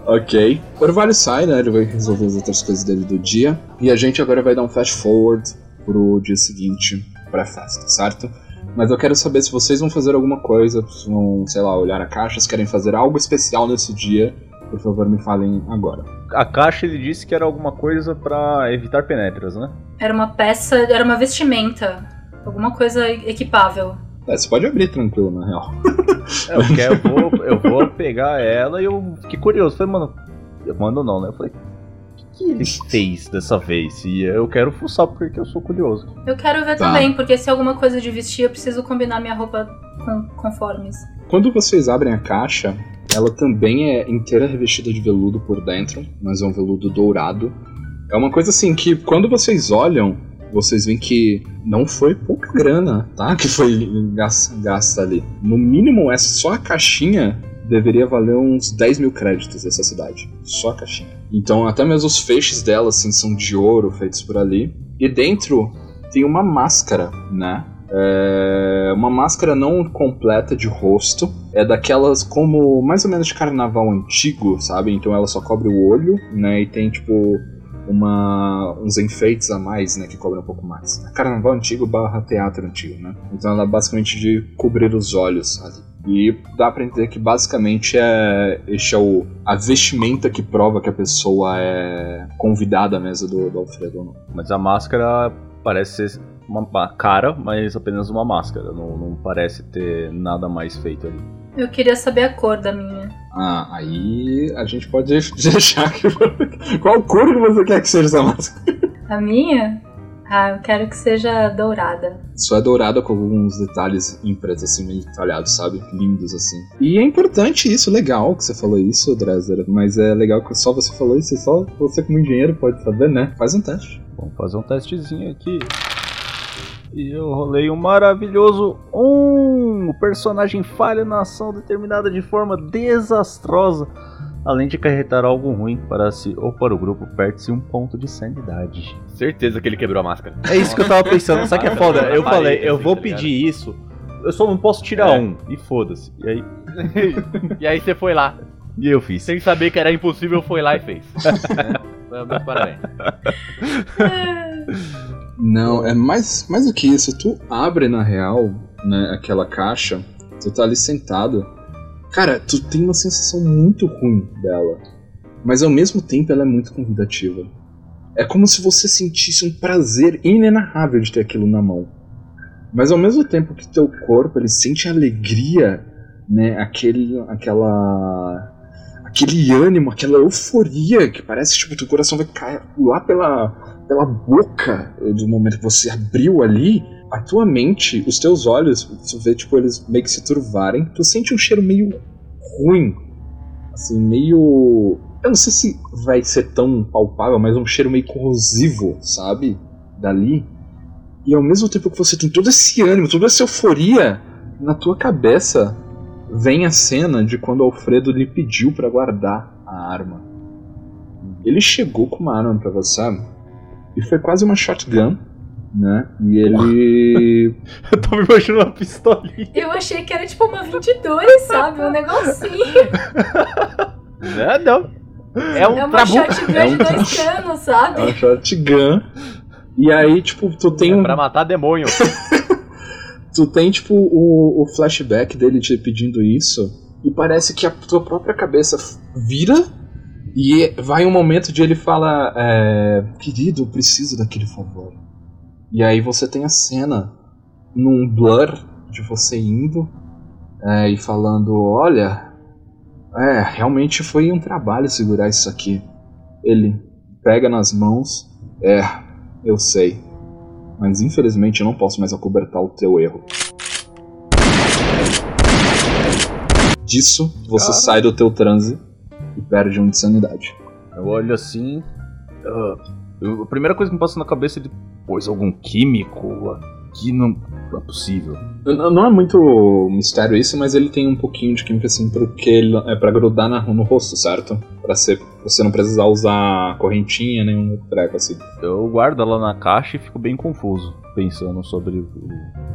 Ok. O Orvalho sai, né? Ele vai resolver as outras coisas dele do dia. E a gente agora vai dar um flash forward pro dia seguinte pra festa, certo? Mas eu quero saber se vocês vão fazer alguma coisa, se vão, sei lá, olhar a caixa, se querem fazer algo especial nesse dia. Por favor, me falem agora. A caixa ele disse que era alguma coisa pra evitar penetras, né? Era uma peça, era uma vestimenta. Alguma coisa equipável. É, você pode abrir tranquilo, na real. *laughs* É, eu, quero, eu, vou, eu vou pegar ela e eu fiquei curioso. Falei, mano, eu mando não, né? Eu falei, o que, que ele *laughs* fez dessa vez? E eu quero fuçar porque eu sou curioso. Eu quero ver Tá. também, porque se é alguma coisa de vestir, eu preciso combinar minha roupa com conformes. Quando vocês abrem a caixa, ela também é inteira revestida de veludo por dentro, mas é um veludo dourado. É uma coisa assim que quando vocês olham, vocês veem que não foi pouca grana, tá? Que foi gas- gasta ali. No mínimo, essa só a caixinha deveria valer uns 10 mil créditos dessa cidade. Só a caixinha. Então, até mesmo os feixes dela, assim, são de ouro feitos por ali. E dentro tem uma máscara, né? É uma máscara não completa de rosto. É daquelas como mais ou menos de carnaval antigo, sabe? Então ela só cobre o olho, né? E tem tipo uma uns enfeites a mais, né? Que cobrem um pouco mais. Carnaval antigo barra teatro antigo, né? Então ela é basicamente de cobrir os olhos ali. E dá pra entender que basicamente é este é o, a vestimenta que prova que a pessoa é convidada à mesa do, do Alfredo não. Mas a máscara parece ser uma cara, mas apenas uma máscara. Não, não parece ter nada mais feito ali. Eu queria saber a cor da minha. Ah, aí a gente pode *laughs* deixar que. Qual cor que você quer que seja essa máscara? A minha? Ah, eu quero que seja dourada. Só é dourada com alguns detalhes em preto, assim, meio detalhados, sabe? Lindos, assim. E é importante isso, legal que você falou isso, Dresser. Mas é legal que só você falou isso, e só você como engenheiro pode saber, né? Faz um teste. Vamos fazer um testezinho aqui. E eu rolei um maravilhoso um. O personagem falha na ação determinada de forma desastrosa, além de acarretar algo ruim para si ou para o grupo, perde-se um ponto de sanidade. Certeza que ele quebrou a máscara. É isso que eu tava pensando, sabe que é foda? Eu falei, eu assim, vou tá pedir isso, eu só não posso tirar É. um, e foda-se. E aí, *laughs* e aí você foi lá, e eu fiz. sem saber que era impossível, foi lá e fez. *laughs* Né? Meus parabéns. *laughs* Não, é mais, mais do que isso. Tu abre, na real, né, aquela caixa, tu tá ali sentado. Cara, tu tem uma sensação muito ruim dela. Mas ao mesmo tempo ela é muito convidativa. É como se você sentisse um prazer inenarrável de ter aquilo na mão. Mas ao mesmo tempo que teu corpo ele sente alegria, né, aquele, aquela aquele ânimo, aquela euforia que parece tipo teu coração vai cair lá pela pela boca do momento que você abriu ali, a tua mente, os teus olhos, tu vê tipo eles meio que se turvarem, tu sente um cheiro meio ruim, assim, meio eu não sei se vai ser tão palpável, mas um cheiro meio corrosivo, sabe? Dali. E ao mesmo tempo que você tem todo esse ânimo, toda essa euforia, na tua cabeça vem a cena de quando Alfredo lhe pediu pra guardar a arma. Ele chegou com uma arma pra você e foi quase uma shotgun, né? E ele *laughs* Eu tava imaginando uma pistolinha. Eu achei que era tipo uma 22, sabe? Um negocinho. *laughs* Não, não. É um É uma trabuco. shotgun É um de dois *laughs* canos, é sabe? uma shotgun. E aí, tipo, tu tem É um pra matar demônio. tu tem, tipo, o, o flashback dele te pedindo isso, e parece que a tua própria cabeça vira, e vai um momento de ele fala, é, querido, eu preciso daquele favor. E aí você tem a cena num blur de você indo é, e falando, olha, é, realmente foi um trabalho segurar isso aqui. Ele pega nas mãos, é, eu sei. Mas infelizmente eu não posso mais acobertar o teu erro. Disso, você Cara. sai do teu transe e perde um de sanidade. Eu olho assim. eu- a primeira coisa que me passa na cabeça é de pôs algum químico aqui não, não é possível. N- Não é muito mistério isso, mas ele tem um pouquinho de química assim, porque ele é pra grudar na- no rosto, certo? Pra ser, você não precisar usar correntinha, nenhum treco assim. Eu guardo ela na caixa e fico bem confuso, pensando sobre o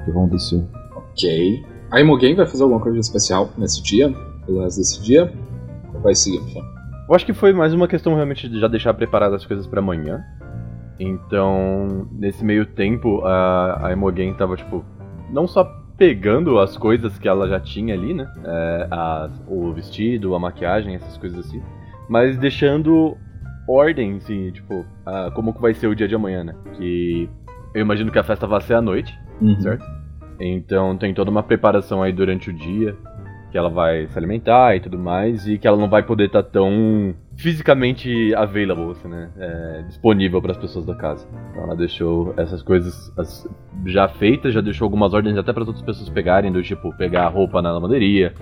que vão descer. Ok. A Imogen vai fazer alguma coisa especial nesse dia? Pelo resto desse dia? Vai seguir? Eu acho que foi mais uma questão realmente de já deixar preparadas as coisas pra amanhã. Então, nesse meio tempo, a, a Imogen tava, tipo, não só pegando as coisas que ela já tinha ali, né? É, a- o vestido, a maquiagem, essas coisas assim. Mas deixando ordem, assim, tipo, a- como que vai ser o dia de amanhã, né? Que eu imagino que a festa vai ser à noite. Uhum. Certo. Então tem toda uma preparação aí durante o dia que ela vai se alimentar e tudo mais e que ela não vai poder estar tão fisicamente available, assim, né? É, disponível para as pessoas da casa. Então ela deixou essas coisas as- já feitas, já deixou algumas ordens até para outras pessoas pegarem, do tipo pegar roupa na lavanderia,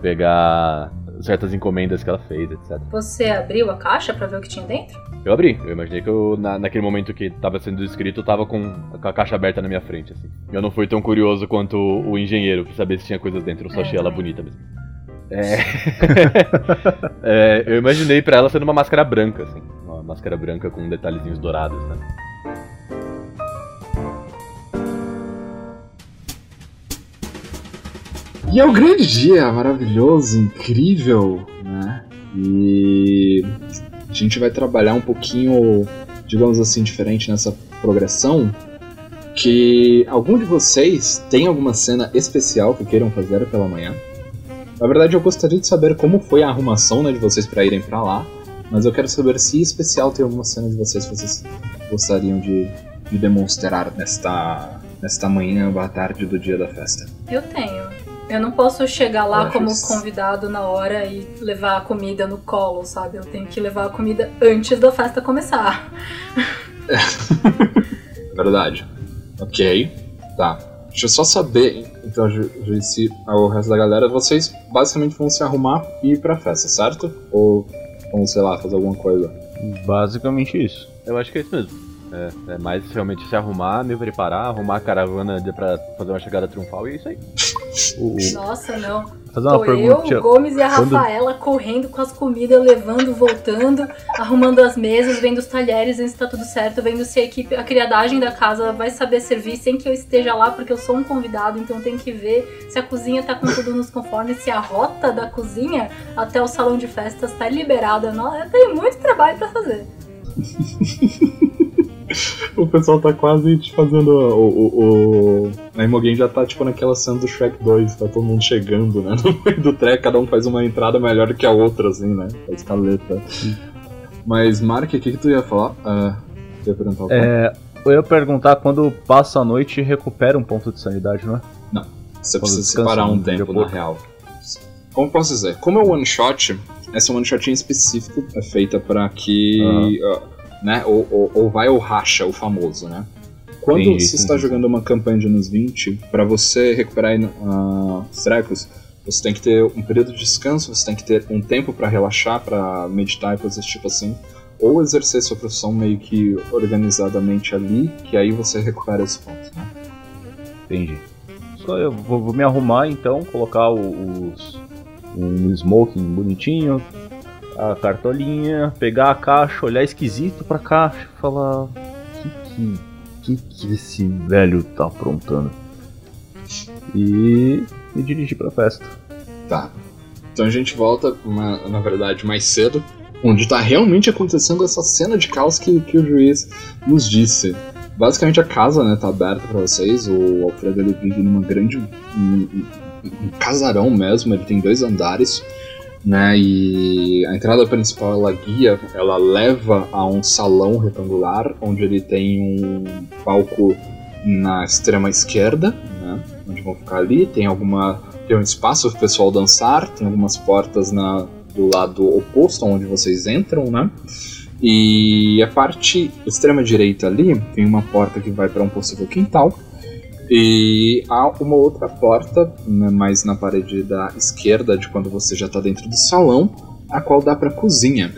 pegar certas encomendas que ela fez, etc. Você abriu a caixa pra ver o que tinha dentro? Eu abri, eu imaginei que eu, na- naquele momento que tava sendo escrito, eu tava com, a caixa aberta na minha frente, assim. Eu não fui tão curioso quanto o, engenheiro pra saber se tinha coisas dentro, eu só É, achei ela também. bonita mesmo. É... *laughs* É, eu imaginei pra ela sendo uma máscara branca, assim. Uma máscara branca com detalhezinhos dourados, né? E é um grande dia, maravilhoso, incrível, né? E a gente vai trabalhar um pouquinho, digamos assim, diferente nessa progressão. Que algum de vocês tem alguma cena especial que queiram fazer pela manhã? Na verdade, eu gostaria de saber como foi a arrumação né, de vocês para irem para lá. Mas eu quero saber se especial tem alguma cena de vocês que vocês gostariam de, de demonstrar nesta, nesta manhã ou tarde do dia da festa. Eu tenho. Eu não posso chegar lá como convidado na hora e levar a comida no colo, sabe? Eu tenho que levar a comida antes da festa começar. *laughs* Verdade. Ok. Tá. Deixa eu só saber, então, se o resto da galera, vocês basicamente vão se arrumar e ir pra festa, certo? Ou vão, sei lá, fazer alguma coisa? Basicamente isso. Eu acho que é isso mesmo. É, é mais realmente se arrumar, me preparar, arrumar a caravana pra fazer uma chegada triunfal e é isso aí. *laughs* O, Nossa, não. fazer uma Tô eu, pergunta. o Gomes e a Quando- Rafaela correndo com as comidas, levando, voltando, arrumando as mesas, vendo os talheres, vendo se tá tudo certo, vendo se a equipe, a criadagem da casa vai saber servir sem que eu esteja lá, porque eu sou um convidado, então tem que ver se a cozinha tá com tudo nos conformes, se a rota da cozinha até o salão de festas tá liberada. Eu tenho muito trabalho pra fazer. *laughs* *laughs* O pessoal tá quase te fazendo. O, o, o... A Imogen já tá tipo naquela cena do Shrek 2, tá todo mundo chegando, né? *laughs* No meio do trek, cada um faz uma entrada melhor do que a outra, assim, né? A escaleta. Mas, Mark, o que, que tu ia falar? Tu ia perguntar? É, eu ia perguntar quando passa a noite recupera um ponto de sanidade, não é? Você quando precisa separar um um tempo, na real. Como posso dizer? Como é one shot, essa one shot em específico é feita pra que. ah, né, ou, ou, ou vai ou racha, o famoso, né? Quando Entendi, você está jogando uma campanha de anos 20, pra você recuperar uh, os trecos, você tem que ter um período de descanso, você tem que ter um tempo pra relaxar, pra meditar e coisas tipo assim. Ou exercer sua profissão meio que organizadamente ali, que aí você recupera esses pontos, né? Entendi. Só eu vou, vou me arrumar então, colocar o- os, um smoking bonitinho, a cartolinha, pegar a caixa, olhar esquisito pra caixa e falar. Que que, que que esse velho tá aprontando? E me dirigir pra festa. Tá. Então a gente volta, uma- na verdade, mais cedo, onde tá realmente acontecendo essa cena de caos que, que o juiz nos disse. Basicamente a casa, né, tá aberta pra vocês, o Alfredo ele vive numa grande. um- um casarão mesmo, ele tem dois andares, né, e a entrada principal ela guia, ela leva a um salão retangular, onde ele tem um palco na extrema esquerda, né, onde vão ficar ali, tem alguma tem um espaço para o pessoal dançar, tem algumas portas na, do lado oposto onde vocês entram, né? E a parte extrema direita ali tem uma porta que vai para um possível quintal. E há uma outra porta, né, mais na parede da esquerda, de quando você já está dentro do salão, a qual dá para cozinha.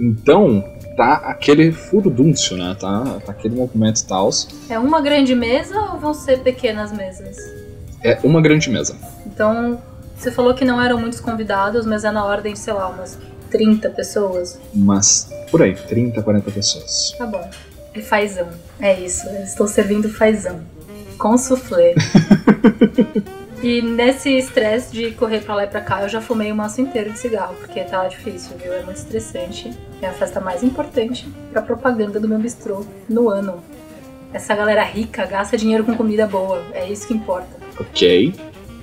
Então, tá aquele furdúncio, né? Tá, tá aquele movimento tal. É uma grande mesa ou vão ser pequenas mesas? É uma grande mesa. Então, você falou que não eram muitos convidados, mas é na ordem, sei lá, umas 30 pessoas. Mas por aí, 30, 40 pessoas. Tá bom. É fazão. É isso, eu estou servindo fazão. Com soufflé. *laughs* e nesse estresse de correr pra lá e pra cá, eu já fumei um maço inteiro de cigarro, porque tá difícil, viu? É muito estressante. É a festa mais importante pra propaganda do meu bistrô no ano. Essa galera rica gasta dinheiro com comida boa, é isso que importa. Ok.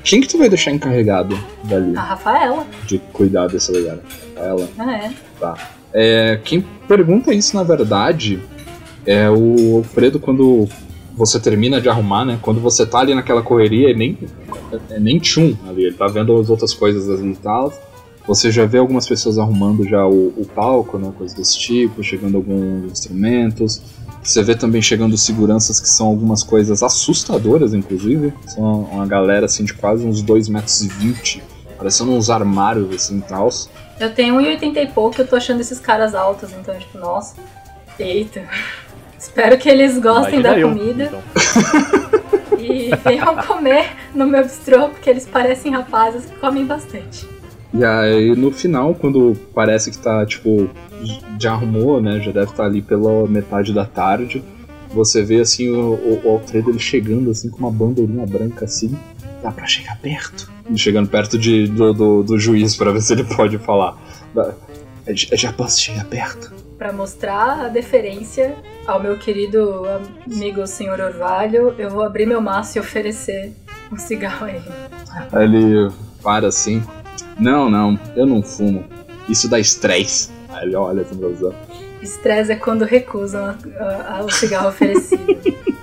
Quem que tu vai deixar encarregado dali A Rafaela, de cuidar desse lugar? Ela. ah, é. É, quem pergunta isso, na verdade, é o Alfredo quando você termina de arrumar, né? Quando você tá ali naquela correria, e nem, é nem tchum ali, ele tá vendo as outras coisas ali e tal. Você já vê algumas pessoas arrumando já o, o palco, né? Coisas desse tipo, chegando alguns instrumentos. Você vê também chegando seguranças que são algumas coisas assustadoras, inclusive. São uma galera assim de quase uns 2,20 metros, e vinte, parecendo uns armários assim e tal. Eu tenho 1,80 e pouco, eu tô achando esses caras altos, então, tipo, nossa. Eita. Espero que eles gostem da Imagina eu, comida então. *laughs* e venham comer no meu bistrô, porque eles parecem rapazes que comem bastante. E aí no final, quando parece que tá, tipo, já arrumou, né? Já deve estar ali pela metade da tarde. Você vê assim o, o, o Alfredo ele chegando assim com uma bandeirinha branca assim. Dá pra chegar perto. Chegando perto de, do, do, do juiz pra ver se ele pode falar. "É, Já já posso chegar perto? Pra mostrar a deferência ao meu querido amigo senhor Orvalho, eu vou abrir meu maço e oferecer um cigarro a ele. Ele para assim. Não, não, eu não fumo. Isso dá estresse. Aí ele olha assim pra. Estresse é quando recusam a- a- a- o cigarro oferecido. *laughs*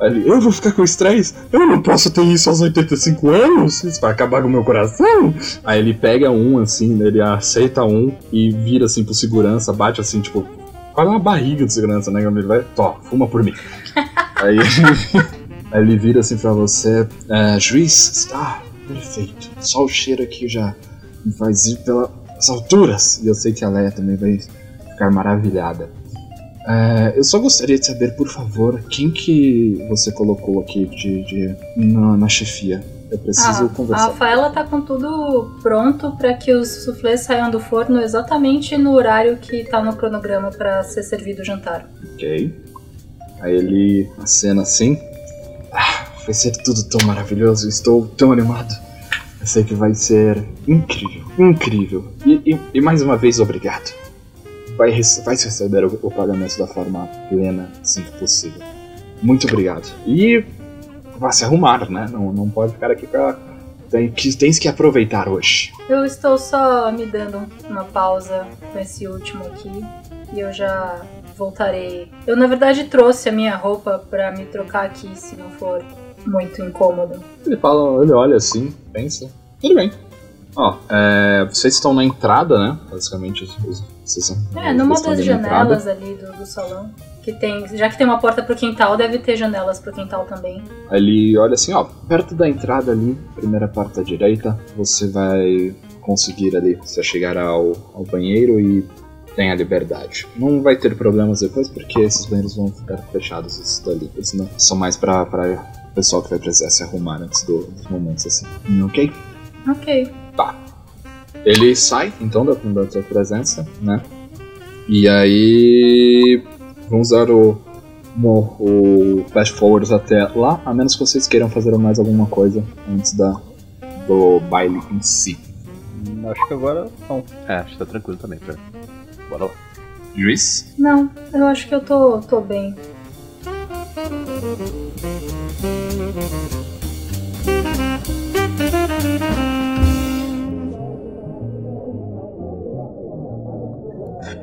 Ele, eu vou ficar com estresse? Eu não posso ter isso aos 85 anos? Isso vai acabar com o meu coração? Aí ele pega um assim, ele aceita um e vira assim pro segurança, bate assim, tipo, quase uma barriga do segurança, né? Ele vai, tó, fuma por mim. *laughs* aí, ele, aí ele vira assim pra você, é, juiz, está perfeito. Só o cheiro aqui já me faz ir pelas alturas. E eu sei que a Leia também vai ficar maravilhada. É, eu só gostaria de saber, por favor, quem que você colocou aqui de, de na, na chefia. Eu preciso Ah, conversar. a Rafaela tá com tudo pronto pra que os suflês saiam do forno exatamente no horário que tá no cronograma pra ser servido o jantar. Ok. Aí ele acena assim. Ah, vai ser tudo tão maravilhoso, estou tão animado. Eu sei que vai ser incrível, incrível. E, e- e mais uma vez, obrigado. Vai, rece- vai receber o, o pagamento da forma plena, assim que possível. Muito obrigado. E vá se arrumar, né? Não, não pode ficar aqui pra. Tem que, tens que aproveitar hoje. Eu estou só me dando uma pausa com esse último aqui e eu já voltarei. Eu na verdade trouxe a minha roupa pra me trocar aqui se não for muito incômodo. Ele fala, ele olha assim, pensa. Tudo bem. Ó, é, vocês estão na entrada, né? Basicamente, os, os, vocês são. É, numa das ali na entrada. janelas ali do, do salão. Que tem. Já que tem uma porta pro quintal, deve ter janelas pro quintal também. Ele olha assim, ó, perto da entrada ali, primeira porta à direita, você vai conseguir ali, você chegar ao, ao banheiro e tem a liberdade. Não vai ter problemas depois, porque esses banheiros vão ficar fechados, esses dali. Eles não, são mais pra, pra pessoal que vai precisar se arrumar antes do- dos momentos assim. Ok? Ok. Ele sai, então, da, da sua presença, né? E aí. Vamos usar o, o, o flash forwards até lá, a menos que vocês queiram fazer mais alguma coisa antes da, do baile em si. Hum, Acho que agora não. É, acho que tá tranquilo também, Fer. Bora lá. Juiz? Não, eu acho que eu tô, tô bem.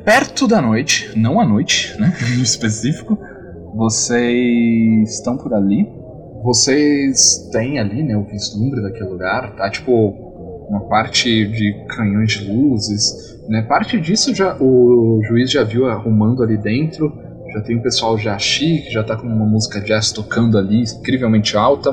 Perto da noite, não à noite, né? *laughs* No específico, vocês estão por ali. Vocês têm ali, né, o vislumbre daquele lugar. Tá tipo uma parte de canhões de luzes, né? Parte disso já o juiz já viu arrumando ali dentro. Já tem um pessoal já chique, já tá com uma música jazz tocando ali, incrivelmente alta.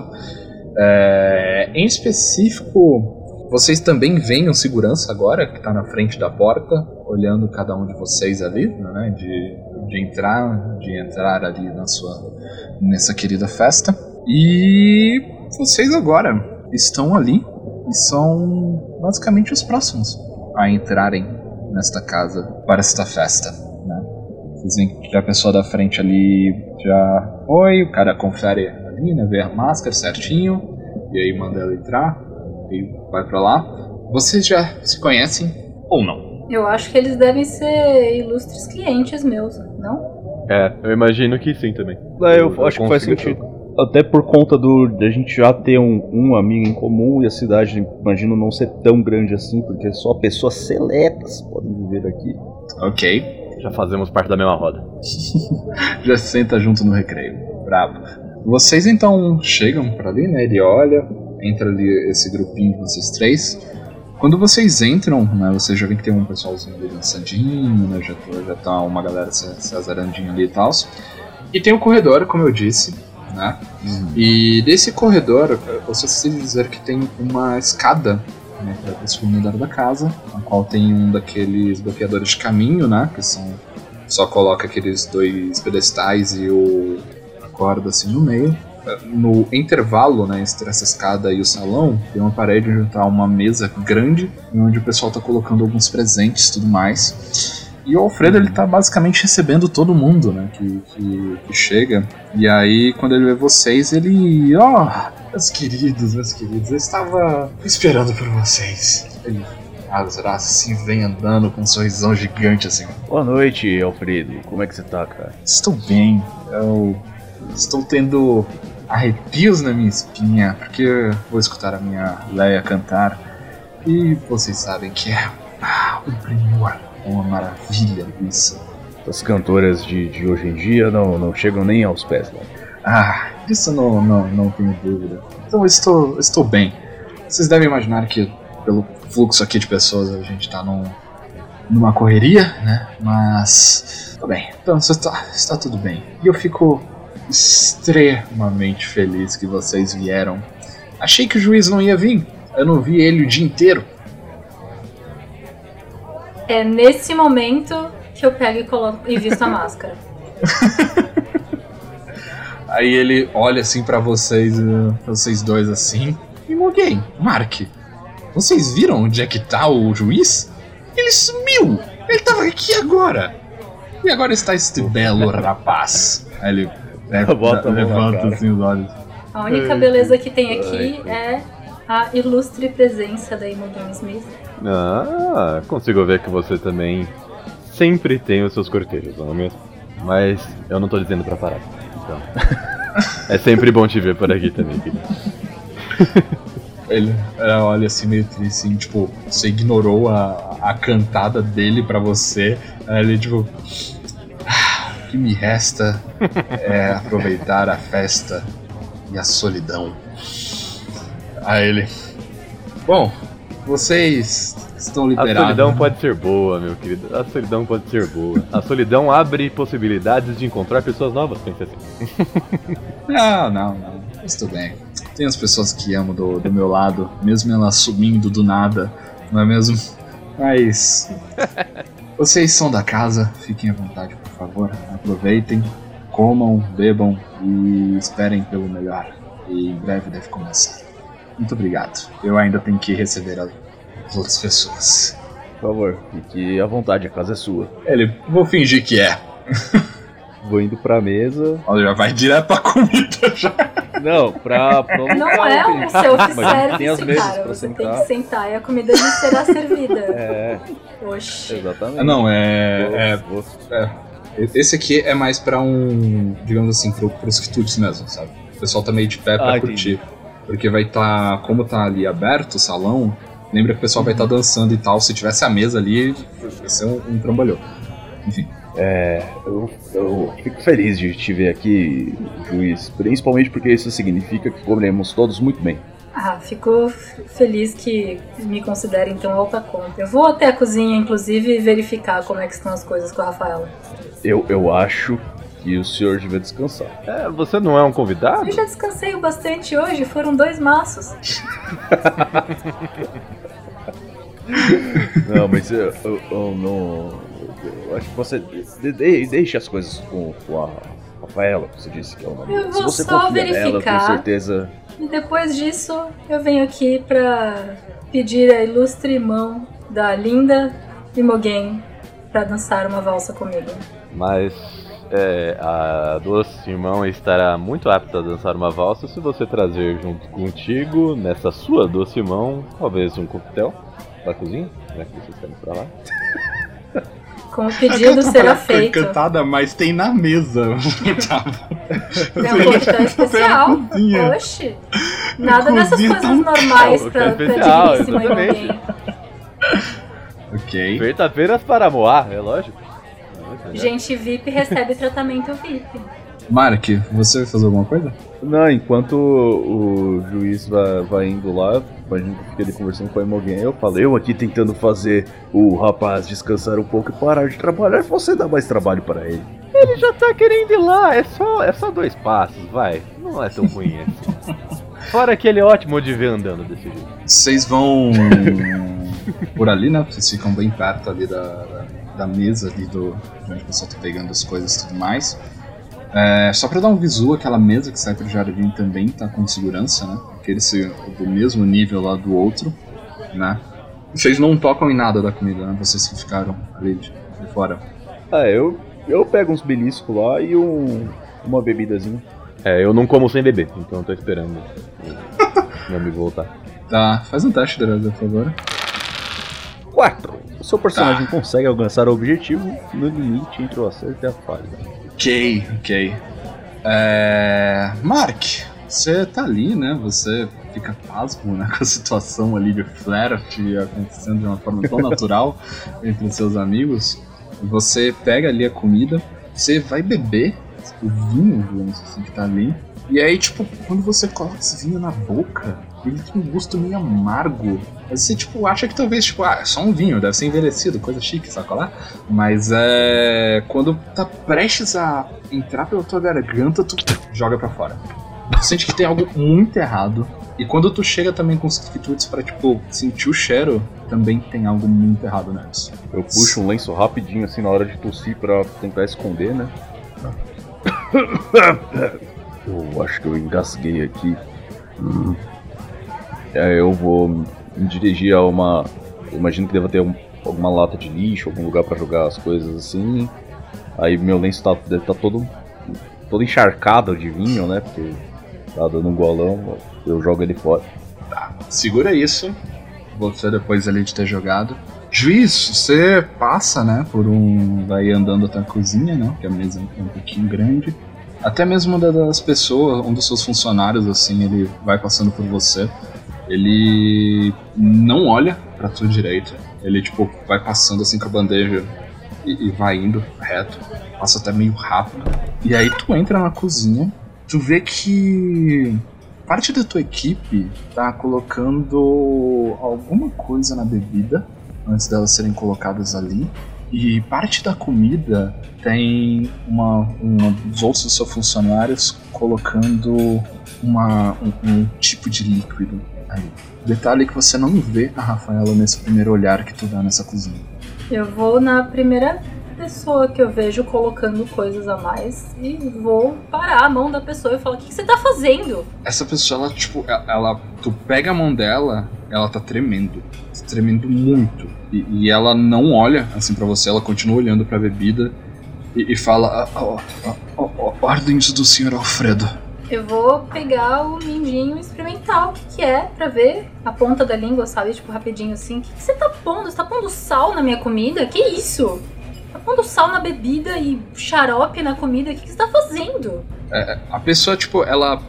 É, em específico, vocês também veem o segurança agora, que tá na frente da porta, olhando cada um de vocês ali, né? De, de entrar, de entrar ali na sua nessa querida festa. E vocês agora estão ali e são basicamente os próximos a entrarem nesta casa para esta festa, né? Vocês veem que a pessoa da frente ali já foi, o cara confere ali, né? Vê a máscara certinho, e aí manda ela entrar, e vai pra lá. Vocês já se conhecem ou não? Eu acho que eles devem ser ilustres clientes meus, não? É, eu imagino que sim também. É, eu acho que faz sentido. Até por conta do da gente já ter um, um amigo em comum e a cidade, imagino, não ser tão grande assim, porque só pessoas seletas podem viver aqui. Ok. Já fazemos parte da mesma roda. *laughs* já se senta junto no recreio. Bravo. Vocês então chegam pra ali, né? Ele olha, entra ali esse grupinho de vocês três. Quando vocês entram, né? Vocês já veem que tem um pessoalzinho ali dançandinho, né? Já, já tá uma galera se, se azarandinho ali e tal. E tem o corredor, como eu disse, né? E desse corredor, eu só sei dizer que tem uma escada né, para o segundo andar da casa, na qual tem um daqueles bloqueadores de caminho, né? Que são só coloca aqueles dois pedestais e o a corda assim no meio. No intervalo, né, entre essa escada e o salão, tem uma parede onde tá uma mesa grande, onde o pessoal tá colocando alguns presentes e tudo mais. E o Alfredo, ele tá basicamente recebendo todo mundo, né, que, que, que chega. E aí, quando ele vê vocês, ele... Ó, meus queridos, meus queridos, eu estava esperando por vocês. Ele abre os braços assim, vem andando com um sorrisão gigante assim. Boa noite, Alfredo. Como é que você tá, cara? Estou bem. Eu estou tendo arrepios na minha espinha, porque vou escutar a minha Leia cantar. E vocês sabem que é um primor, uma maravilha isso. As cantoras de, de hoje em dia não, não chegam nem aos pés, né? Ah, disso eu não, não, não tenho dúvida. Então estou, estou bem. Vocês devem imaginar que pelo fluxo aqui de pessoas a gente está num, numa correria, né? Mas. Tudo bem. Então está, está tudo bem. E eu fico extremamente feliz que vocês vieram. Achei que o juiz não ia vir. Eu não vi ele o dia inteiro. É nesse momento que eu pego e, coloco, e visto a máscara. *laughs* Aí ele olha assim pra vocês, pra vocês dois assim. E Morgan, Mark, vocês viram onde é que tá o juiz? Ele sumiu! Ele tava aqui agora! E agora está este belo rapaz. Aí ele né, *laughs* Bota levanta assim os olhos. A única beleza que tem aqui é a ilustre presença da Imogen Smith. Ah, consigo ver que você também sempre tem os seus cortejos, não é mesmo? Mas eu não tô dizendo pra parar. Então. *laughs* é sempre bom te ver por aqui também, querido. Ele é, olha assim meio triste, assim, tipo, você ignorou a, a cantada dele pra você. Aí ele tipo. "Ah, O que me resta é aproveitar a festa e a solidão. Aí ele. Bom, vocês estão A liberados. solidão pode ser boa, meu querido. A solidão pode ser boa. A solidão abre possibilidades de encontrar pessoas novas, pense assim. *laughs* Não, não, não. Estou bem. Tem as pessoas que amo do, do meu lado, mesmo elas sumindo do nada, não é mesmo? Mas. *laughs* Vocês são da casa, fiquem à vontade, favor. Aproveitem, comam, bebam e esperem pelo melhor. E em breve deve começar. Muito obrigado. Eu ainda tenho que receber as outras pessoas. Por favor, fique à vontade, a casa é sua. Ele, vou fingir que é. *laughs* Vou indo pra mesa. Olha, já vai direto pra comida já. Não, pra, pra *laughs* Não é tem- um Mas self-service, tem as mesas cara. pra Você tem sentar. que sentar e a comida lhe será servida. *laughs* É, Oxi. exatamente. Não, é. Vou- é vou- Esse aqui é mais pra um, digamos assim, pro, pros quitutes mesmo, sabe? O pessoal tá meio de pé pra Ah, curtir. Porque vai tá, como tá ali aberto o salão, lembra que o pessoal vai estar dançando e tal. Se tivesse a mesa ali, ia ser um, um trambolhão. Enfim, É, eu, eu fico feliz de te ver aqui, juiz. Principalmente porque isso significa que cobremos todos muito bem. Ah, fico feliz que me considerem tão alta conta. Eu vou até a cozinha, inclusive, verificar como é que estão as coisas com a Rafaela. Eu, eu acho que o senhor devia descansar. É, você não é um convidado? Eu já descansei o bastante hoje, foram dois maços. *laughs* Não, mas eu, eu, eu não. Eu acho que você. de- de- deixe as coisas com, com a Rafaela, que você disse que é uma Eu Se vou você só confia nela, eu verificar. tenho certeza. E depois disso, eu venho aqui pra pedir a ilustre mão da linda Imogen pra dançar uma valsa comigo. Mas é, a doce irmão estará muito apta a dançar uma valsa se você trazer junto contigo, nessa sua doce mão, talvez um coquetel da cozinha, já que vocês querem pra lá. *laughs* Com o pedido será feito. Cantada, mas tem na mesa. *laughs* É *laughs* um coquetel especial. cozinha. Oxi. Nada dessas coisas tão normais calma, pra, coquetel pra especial, digníssima exatamente. Imogen. ok. Feita-feiras para moar, é lógico. Gente VIP recebe tratamento VIP. Mark, você vai fazer alguma coisa? Não, enquanto o, o juiz vai, vai indo lá, a gente fica ali conversando com a Imogen, eu falei, eu aqui tentando fazer o rapaz descansar um pouco e parar de trabalhar, e você dá mais trabalho para ele. Ele já tá querendo ir lá, é só, é só dois passos, vai. Não é tão ruim assim. Fora que ele é ótimo de ver andando desse jeito. Vocês vão *laughs* por ali, né? Vocês ficam bem perto ali da, da, da mesa ali do, de onde o pessoal tá pegando as coisas e tudo mais. É, só pra dar um visual, aquela mesa que sai pro jardim também tá com segurança, né? Aquele se- do mesmo nível lá do outro, né? Vocês não tocam em nada da comida, né? Vocês que ficaram ali de, de fora. Ah, eu, eu pego uns beliscos lá e um, uma bebidazinha. É, eu não como sem beber, então eu tô esperando o *laughs* meu amigo voltar. Tá, faz um teste, Dresda, por favor. 4. Seu personagem consegue alcançar o objetivo no limite entre o acerto e a falha. Ok, ok. É... Mark, você tá ali, né? Você fica pasmo né, *laughs* com a situação ali de flerte acontecendo de uma forma tão *laughs* natural entre os seus amigos. Você pega ali a comida, você vai beber o vinho, digamos assim, que tá ali. E aí, tipo, quando você coloca esse vinho na boca, ele tem um gosto meio amargo. Aí Você, tipo, acha que talvez, tipo, ah, é só um vinho, deve ser envelhecido, coisa chique, sabe lá? Mas é. Quando tá prestes a entrar pela tua garganta, tu joga pra fora. Tu sente que tem algo muito errado. E quando tu chega também com os quitutes pra, tipo, sentir o cheiro, também tem algo muito errado neles. Eu puxo um lenço rapidinho assim na hora de tossir pra tentar esconder, né? *coughs* Eu acho que eu engasguei aqui. Hum. É, eu vou me dirigir a uma. Imagino que deva ter um, alguma lata de lixo, algum lugar para jogar as coisas assim. Aí meu lenço tá, deve estar tá todo, todo encharcado de vinho, né? Porque tá dando um golão, eu jogo ele fora. Tá, segura isso. Você depois ali de ter jogado. Juiz, você passa, né, por um. vai andando até a cozinha, né? Que a mesa é um pouquinho grande. Até mesmo uma das pessoas, um dos seus funcionários, assim, ele vai passando por você. Ele não olha pra tua direita. Ele, tipo, vai passando assim com a bandeja e, e vai indo reto. Passa até meio rápido. E aí tu entra na cozinha, tu vê que parte da tua equipe tá colocando alguma coisa na bebida antes delas serem colocadas ali. E parte da comida tem uma, uma dos outros seus funcionários colocando uma, um, um, tipo de líquido aí. Detalhe que você não vê a Rafaela nesse primeiro olhar que tu dá nessa cozinha. Eu vou na primeira pessoa que eu vejo colocando coisas a mais e vou parar a mão da pessoa e falar: O que, que você tá fazendo? Essa pessoa, ela, tipo, ela. Tu pega a mão dela, ela tá tremendo. Tá tremendo muito. E, e ela não olha assim para você, ela continua olhando pra bebida e, e fala: oh, oh, oh, Ordens do senhor Alfredo. Eu vou pegar o mindinho e experimentar o que, que é pra ver a ponta da língua, sabe? Tipo, rapidinho assim. O que, que você tá pondo? Você tá pondo sal na minha comida? Que isso? Tá pondo sal na bebida e xarope na comida? O que, que você tá fazendo? É, a pessoa, tipo, ela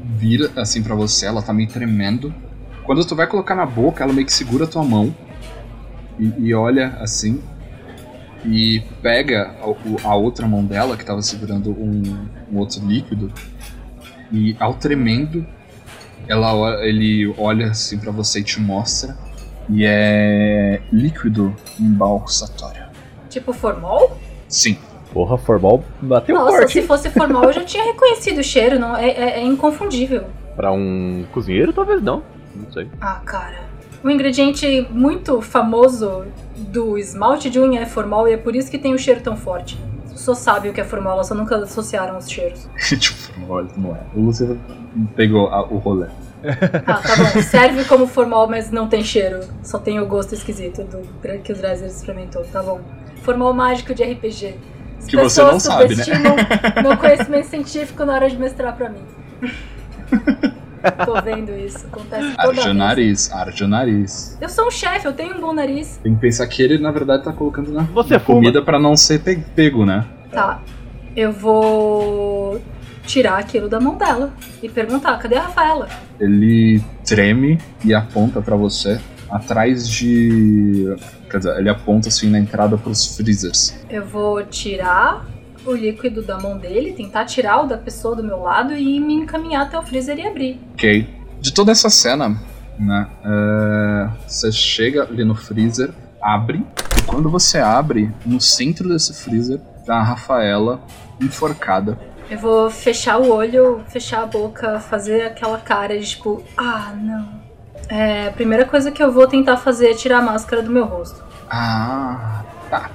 vira assim para você, ela tá meio tremendo. Quando tu vai colocar na boca, ela meio que segura a tua mão e, e olha assim e pega a, a, outra mão dela que tava segurando um, um outro líquido e ao tremendo, ela, ele olha assim para você e te mostra. E é líquido embalsatório. Tipo formol? Sim. Porra, formal bateu Nossa, forte. se fosse formal eu já tinha reconhecido o cheiro, não é, é, é inconfundível. Pra um cozinheiro, talvez não. Não sei. Ah, cara. Um ingrediente muito famoso do esmalte de unha é formal e é por isso que tem o cheiro tão forte só sabe o que é formal, só nunca associaram os cheiros. *laughs* tipo, não é. O Lúcio pegou a, o rolê. Ah, tá bom. Serve como formal, mas não tem cheiro. Só tem o gosto esquisito do que o Dreiser experimentou. Tá bom. Formal mágico de RPG. As que você não sabe, né? meu conhecimento científico na hora de mestrar pra mim. Tô vendo isso, acontece toda Arja nariz, arja nariz. Eu sou um chefe, eu tenho um bom nariz. Tem que pensar que ele, na verdade, tá colocando na, Você na comida para não ser pego, né? Tá. Eu vou tirar aquilo da mão dela e perguntar: cadê a Rafaela? Ele treme e aponta para você atrás de. Quer dizer, ele aponta assim na entrada pros freezers. Eu vou tirar o líquido da mão dele, tentar tirar o da pessoa do meu lado e me encaminhar até o freezer e abrir. Ok. De toda essa cena, né? Uh, você chega ali no freezer, abre, e quando você abre, no centro desse freezer, tá a Rafaela enforcada. Eu vou fechar o olho, fechar a boca, fazer aquela cara de tipo, ah, não. É, a primeira coisa que eu vou tentar fazer é tirar a máscara do meu rosto. Ah, tá.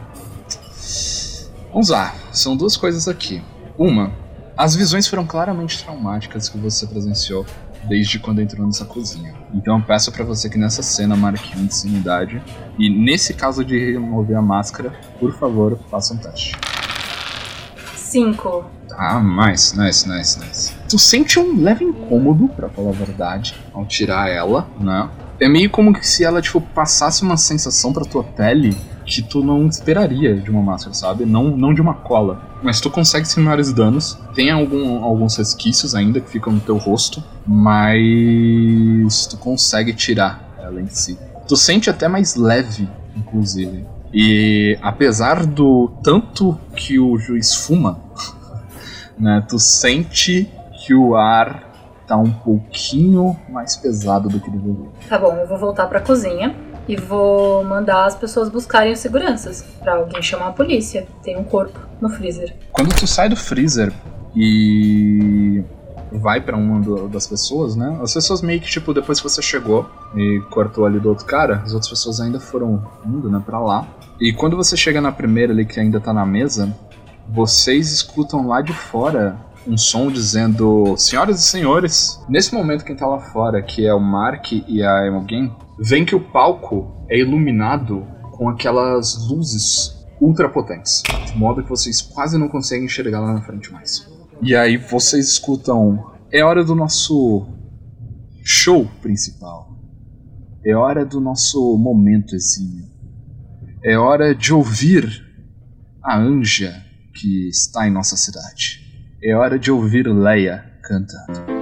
Vamos lá, são duas coisas aqui. Uma, as visões foram claramente traumáticas que você presenciou desde quando entrou nessa cozinha. Então eu peço para você que nessa cena marque uma insanidade. E nesse caso de remover a máscara, por favor, faça um teste. Cinco. Ah, nice, nice, nice, nice. Tu sente um leve incômodo, para falar a verdade, ao tirar ela, né? É meio como se ela, tipo, passasse uma sensação pra tua pele que tu não esperaria de uma máscara, sabe? Não, não de uma cola. Mas tu consegue sem maiores danos. Tem algum, alguns resquícios ainda que ficam no teu rosto, mas tu consegue tirar ela em si. Tu sente até mais leve, inclusive. E apesar do tanto que o juiz fuma, *laughs* né, tu sente que o ar tá um pouquinho mais pesado do que deveria. Tá bom, eu vou voltar pra cozinha e vou mandar as pessoas buscarem os seguranças para alguém chamar a polícia. Tem um corpo no freezer. Quando tu sai do freezer e vai para uma das pessoas, né? As pessoas meio que tipo depois que você chegou e cortou ali do outro cara, as outras pessoas ainda foram indo, né, para lá. E quando você chega na primeira ali que ainda tá na mesa, vocês escutam lá de fora um som dizendo: Senhoras e senhores, nesse momento quem tá lá fora, que é o Mark e a Imogen, vem que o palco é iluminado com aquelas luzes ultra potentes, de modo que vocês quase não conseguem enxergar lá na frente mais. E aí vocês escutam: É hora do nosso show principal. É hora do nosso momento exímio. É hora de ouvir a anja que está em nossa cidade. É hora de ouvir Leia cantando.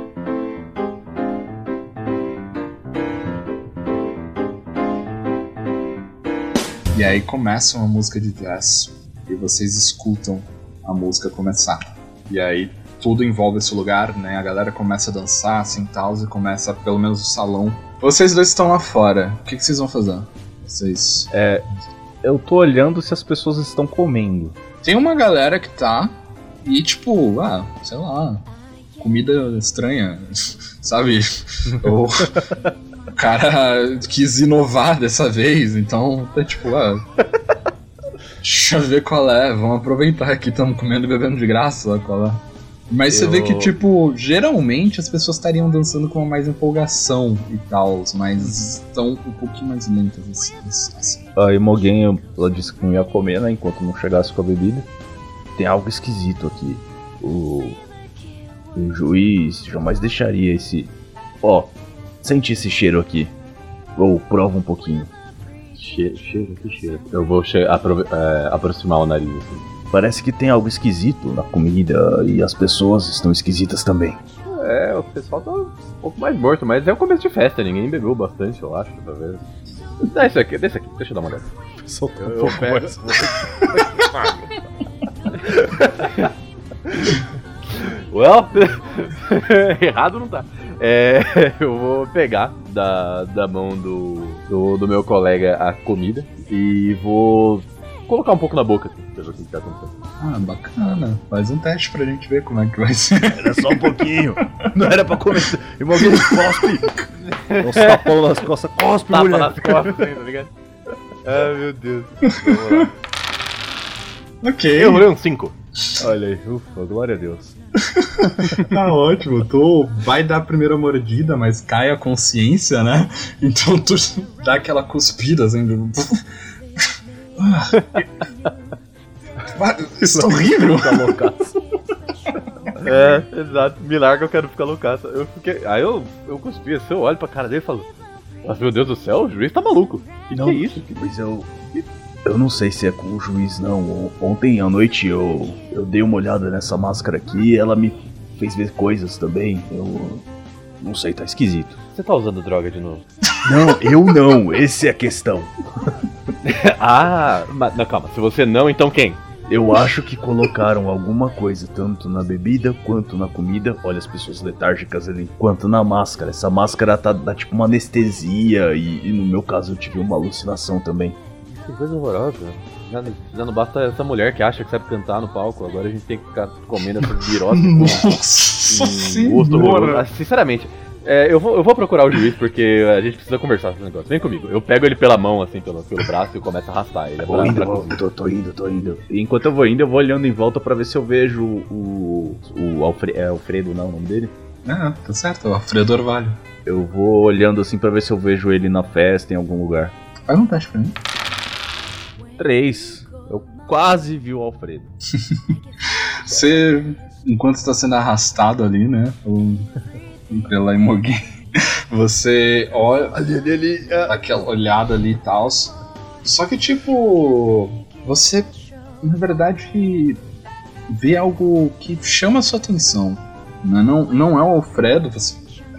E aí começa uma música de jazz e vocês escutam a música começar. E aí tudo envolve esse lugar, né? A galera começa a dançar assim tal e começa pelo menos o salão. Vocês dois estão lá fora. O que, que vocês vão fazer? Vocês É, eu tô olhando se as pessoas estão comendo. Tem uma galera que tá e tipo, ah, sei lá, comida estranha, *laughs* sabe? o, o *laughs* cara quis inovar dessa vez, então tá tipo, ah. *laughs* Deixa eu ver qual é, vamos aproveitar que estamos comendo e bebendo de graça, qual é. Mas você vê que, Eu- tipo, geralmente as pessoas estariam dançando com mais empolgação e tal, mas estão um pouquinho mais lentas assim. assim. A Imogen, ela disse que não ia comer, né? Enquanto não chegasse com a bebida. Tem algo esquisito aqui. O, o juiz jamais deixaria esse. Ó, sente esse cheiro aqui. Ou prova um pouquinho. Cheiro, cheiro, que cheiro. Eu vou che- aprove- é, aproximar o nariz assim. Parece que tem algo esquisito na comida e as pessoas estão esquisitas também. É, o pessoal tá um pouco mais morto, mas é o começo de festa, ninguém bebeu bastante, eu acho, talvez. Dá esse aqui, desse aqui, deixa eu dar uma olhada. Solta Eu, eu pego. *laughs* well, *laughs* errado não tá. É, *laughs* eu vou pegar da, da mão do, do, do meu colega a comida e vou colocar um pouco na boca, assim, pra ver o que que tá acontecendo. Ah, bacana. Faz um teste pra gente ver como é que vai ser. Era só um pouquinho. *laughs* Não era pra comer. Imogen, cospe. Uns tapão nas costas. Cospe, Tapa mulher. nas costas, hein, tá ligado? Ah, meu Deus. Vamos lá. ok. Eu rolei um 5. Olha aí, ufa, glória a Deus. *laughs* Tá ótimo. Tu vai dar a primeira mordida, mas cai a consciência, né? Então tu dá aquela cuspida assim. *laughs* Isso é horrível. Loucaço. *laughs* É, exato. Me larga, eu quero ficar loucaça. Eu fiquei. Aí eu, eu cuspi assim, eu olho pra cara dele e falo. Mas meu Deus do céu, o juiz tá maluco. Que Não. que é isso? Mas eu. Eu não sei se é com o juiz, não. Ontem à noite eu, eu dei uma olhada nessa máscara aqui e ela me fez ver coisas também. Eu. Não sei, tá esquisito. Você tá usando droga de novo? Não, eu não, essa é a questão. *laughs* ah, mas não, calma. Se você não, então quem? Eu acho que colocaram alguma coisa, tanto na bebida quanto na comida. Olha as pessoas letárgicas ali. Quanto na máscara. Essa máscara tá, dá tipo uma anestesia. E, e no meu caso eu tive uma alucinação também. Que coisa horrorosa. Já, já não basta essa mulher que acha que sabe cantar no palco. Agora a gente tem que ficar comendo essas birosas *laughs* com Nossa um gosto horroroso. Ah, Sinceramente, é, eu, vou, eu vou procurar o juiz porque a gente precisa conversar sobre esse negócio. Vem comigo. Eu pego ele pela mão, assim, pelo, pelo braço e começo a arrastar ele. Tô pra- indo, pra vou- tô, tô indo, tô indo. E enquanto eu vou indo, eu vou olhando em volta pra ver se eu vejo o. O Alfre, é Alfredo, não é o nome dele? Ah, tá certo. O Alfredo Orvalho. Eu vou olhando assim pra ver se eu vejo ele na festa em algum lugar. Faz um teste pra mim. Três. Eu quase vi o Alfredo. *laughs* Você, enquanto está sendo arrastado ali, né? o- Pela Imogen, você olha. Ali, ali, ali. Dá aquela olhada ali e tal. Só que, tipo. Você, na verdade, vê algo que chama a sua atenção. Né? Não, não é o Alfredo, você,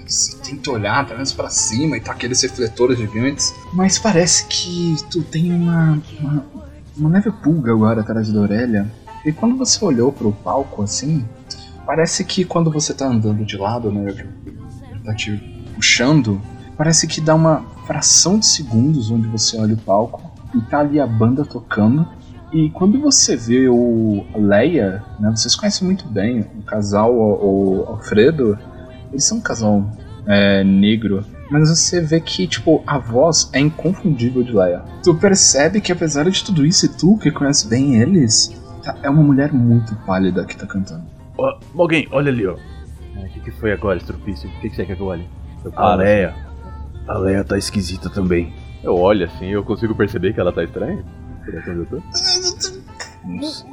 você tenta olhar, tá menos pra cima e tá aqueles refletores gigantes. Mas parece que tu tem uma, uma, uma leve pulga agora atrás da orelha. E quando você olhou pro palco assim, parece que quando você tá andando de lado, né, tá te puxando, parece que dá uma fração de segundos onde você olha o palco e tá ali a banda tocando. E quando você vê o Leia, né, vocês conhecem muito bem o casal, o, o Alfredo, eles são um casal é, negro, mas você vê que, tipo, a voz é inconfundível de Leia. Tu percebe que apesar de tudo isso, e tu que conhece bem eles, Tá, é uma mulher muito pálida que tá cantando. Ó, alguém, olha ali, ó. O que, que foi agora, Estrupício? O que, que você quer que eu olhe? Eu A paro, Leia. A Leia tá esquisita também. Eu olho assim eu consigo perceber que ela tá estranha. Por aqui onde eu tô.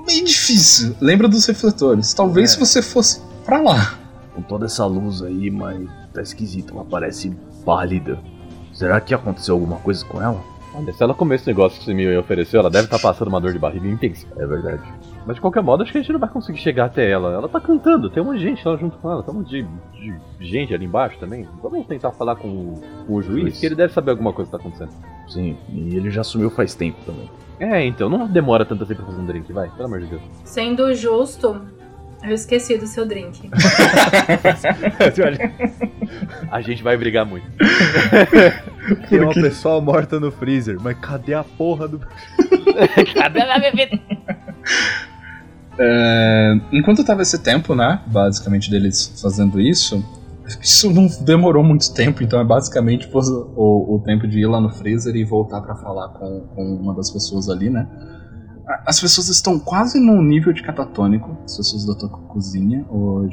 Bem difícil. Lembra dos refletores. Talvez É. se você fosse pra lá. Com toda essa luz aí, mas tá esquisita. Ela parece pálida. Será que aconteceu alguma coisa com ela? Olha, se ela comer esse negócio que você me ofereceu, ela deve estar passando uma dor de barriga intensa. É verdade. Mas de qualquer modo, acho que a gente não vai conseguir chegar até ela. Ela tá cantando, tem um monte de gente lá junto com ela, tem um monte de, de gente ali embaixo também. Vamos tentar falar com, o- com o juiz, Juiz. que ele deve saber alguma coisa que tá acontecendo. Sim, e ele já sumiu faz tempo também. É, então, não demora tanto assim pra fazer um drink, vai, pelo amor de Deus. Sendo justo, eu esqueci do seu drink. *laughs* A gente vai brigar muito. *laughs* Tem uma pessoa morta no freezer, mas cadê a porra do. *laughs* Cadê a bebida? É, enquanto tava esse tempo, né? Basicamente deles fazendo isso. Isso não demorou muito tempo, então é basicamente tipo, o, o tempo de ir lá no freezer e voltar pra falar com, com uma das pessoas ali, né? As pessoas estão quase num nível de catatônico, as pessoas da tua cozinha, o.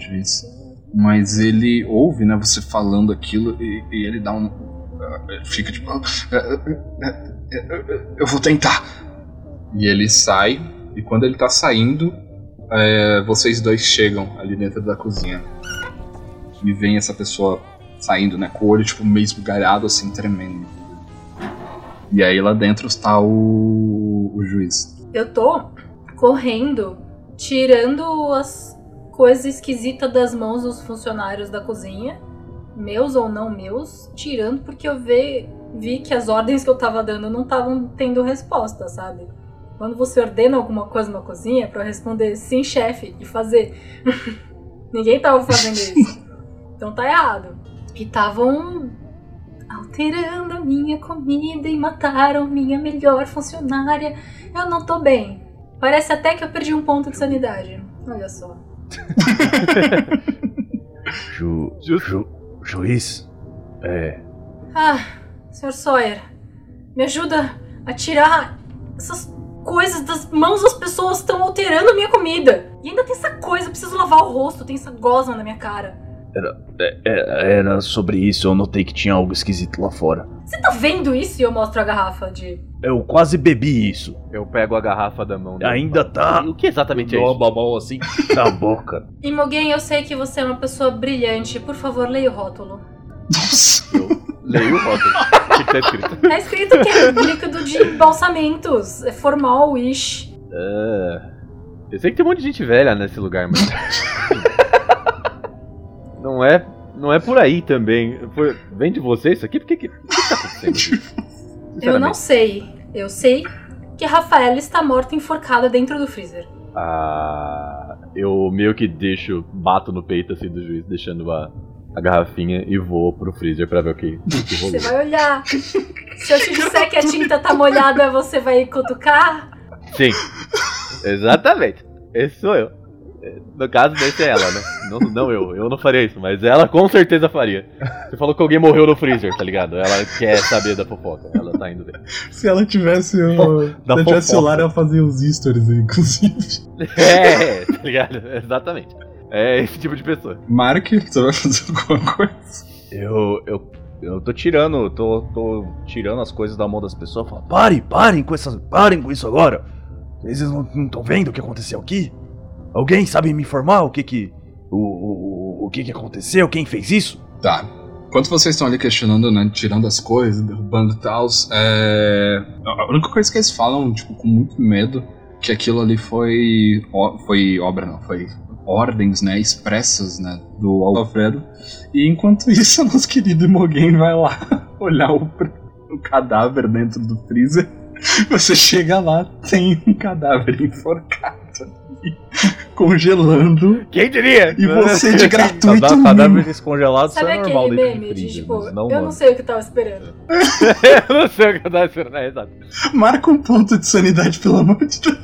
Mas ele ouve, né, você falando aquilo e, e ele dá um. ele Fica tipo. "Ah, ah, ah, ah, Eu vou tentar. E ele sai, e quando ele tá saindo, é, vocês dois chegam ali dentro da cozinha. E vem essa pessoa saindo, né? Com o olho, tipo, meio esbugalhado, assim, tremendo. E aí lá dentro está o, o juiz. Eu tô correndo, tirando as coisas esquisitas das mãos dos funcionários da cozinha, meus ou não meus, tirando porque eu vi, vi que as ordens que eu tava dando não estavam tendo resposta, sabe? Quando você ordena alguma coisa na cozinha, pra eu responder sim, chefe, e fazer. *laughs* Ninguém tava fazendo isso. *laughs* Então tá errado. E estavam alterando a minha comida e mataram minha melhor funcionária. Eu não tô bem. Parece até que eu perdi um ponto de sanidade. Olha só. *laughs* Ju, ju, juiz. É. Ah, Sr. Sawyer, me ajuda a tirar essas coisas das mãos das pessoas estão alterando a minha comida. E ainda tem essa coisa, eu preciso lavar o rosto, tem essa gosma na minha cara. é- Era sobre isso, eu notei que tinha algo esquisito lá fora. Você tá vendo isso? E eu mostro a garrafa de. Eu quase bebi isso. Eu pego a garrafa da mão dele. Ainda tá E o que exatamente é Dou isso? uma mão assim. na boca. *laughs* Imogen, eu sei que você é uma pessoa brilhante. Por favor, leia o rótulo. Nossa! Leio o rótulo. O que que tá escrito? Tá escrito que é líquido de embalsamentos. É formal, wish. Ah, eu sei que tem um monte de gente velha nesse lugar, mas. *laughs* não é. Não é por aí também. Foi- Vem de você isso aqui? Por que, que, tá acontecendo? Eu não sei. Eu sei que a Rafaela está morta enforcada dentro do freezer. Ah, eu meio que deixo, bato no peito assim do juiz, deixando a, a garrafinha e vou pro freezer pra ver o que, o que rolou. Você vai olhar. Se eu te disser que a tinta tá molhada, você vai cutucar? Sim, exatamente. Esse sou eu. No caso, desse é ela, né? Não, não eu, eu não faria isso, mas ela com certeza faria. Você falou que alguém morreu no freezer, tá ligado? Ela quer saber da fofoca, ela tá indo ver. Se ela tivesse o. Da se ela tivesse fofoca. celular, ela fazia os stories, inclusive. *laughs* É, tá ligado? Exatamente. É esse tipo de pessoa. Mark, você vai fazer alguma coisa? Eu, eu, eu tô tirando, tô, tô tirando as coisas da mão das pessoas. Falo, Parem, parem com essas. Parem com isso agora! Vocês não estão vendo o que aconteceu aqui? Alguém sabe me informar o que que. O, o, o- o que que aconteceu? Quem fez isso? Tá. Enquanto vocês estão ali questionando, né, tirando as coisas, derrubando e tal, é... a única coisa que eles falam, tipo, com muito medo, que aquilo ali foi, foi obra, não, foi ordens, né, expressas, né, do Alfredo. E enquanto isso, *laughs* nosso querido Imogen vai lá *laughs* olhar o, o cadáver dentro do freezer. *laughs* Você chega lá, tem um cadáver enforcado ali, congelando, Quem diria? e você de gratuito cadá- cadáver descongelado, isso Sabe é normal aquele dentro de meme de freezer, tipo, não, eu mano. não sei o que tava esperando. eu não sei o que eu tava esperando, é exato. Marca um ponto de sanidade, pelo amor de Deus.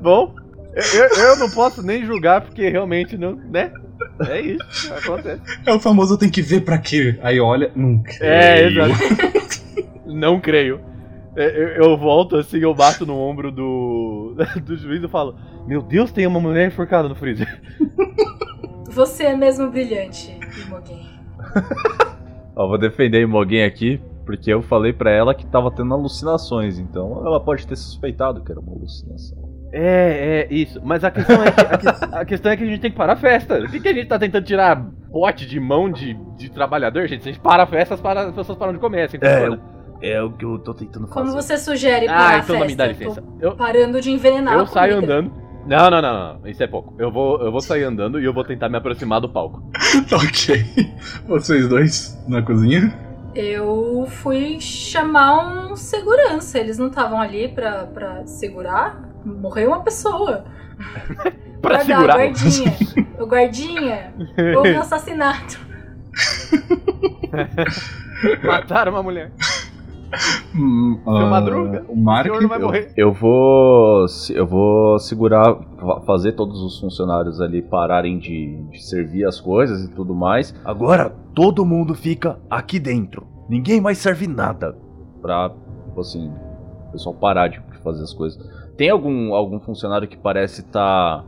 Bom, eu, eu- não posso nem julgar porque realmente não, né? É isso, acontece. É o famoso tem que ver pra quê. Aí olha, nunca. É, exato. Não creio. Eu, eu volto assim, eu bato no ombro do, *laughs* do juiz e falo: Meu Deus, tem uma mulher enforcada no freezer. Você é mesmo brilhante, Imogen. Ó, vou defender a Imogen aqui, porque eu falei pra ela que tava tendo alucinações, então ela pode ter suspeitado que era uma alucinação. É, é, isso. Mas a questão é que a, que- a questão é que a gente tem que parar a festa. O que, que a gente tá tentando tirar bote de mão de, de trabalhador, gente? Se a gente para a festa, as, para- as pessoas param de comer. Assim, É, funciona. É o que eu tô tentando fazer. Como você sugere Ah, parar a então não me dá festa? licença. Eu, parando de envenenar eu a saio comida. andando. Não, não, não, não, isso é pouco. Eu vou, eu vou sair andando e eu vou tentar me aproximar do palco. *laughs* ok. Vocês dois na cozinha? Eu fui chamar um segurança. Eles não estavam ali pra, pra segurar. Morreu uma pessoa. *laughs* Pra segurar. guardinha. o guardinha. Houve um assassinato. *laughs* Mataram uma mulher. Hum, ah, Madruga, O O Mark. senhor não vai morrer. Eu vou. Eu vou segurar, fa- fazer todos os funcionários ali pararem de, de servir as coisas e tudo mais. Agora todo mundo fica aqui dentro. Ninguém mais serve nada. Pra, tipo assim, o pessoal parar de fazer as coisas. Tem algum, algum funcionário que parece estar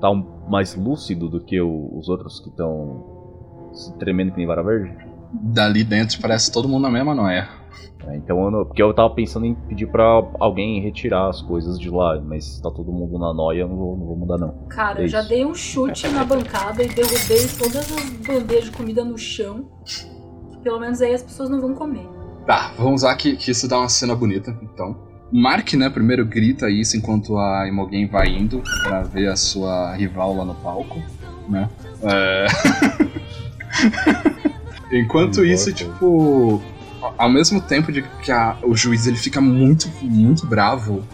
tá, um- mais lúcido do que o- os outros que estão se tremendo que nem vara verde? Dali dentro parece todo mundo na mesma noia. É, então, eu não- porque eu tava pensando em pedir pra alguém retirar as coisas de lá, mas tá todo mundo na noia, eu não vou, não vou mudar não. Cara, É eu já dei um chute na bancada e derrubei todas as bandejas de comida no chão. Pelo menos aí as pessoas não vão comer. Tá, vamos usar que, que isso dá uma cena bonita, então. Mark, né, primeiro grita isso enquanto a Imogen vai indo pra ver a sua rival lá no palco, né? É... *laughs* enquanto isso, tipo, ao mesmo tempo de que a- o juiz ele fica muito, muito bravo,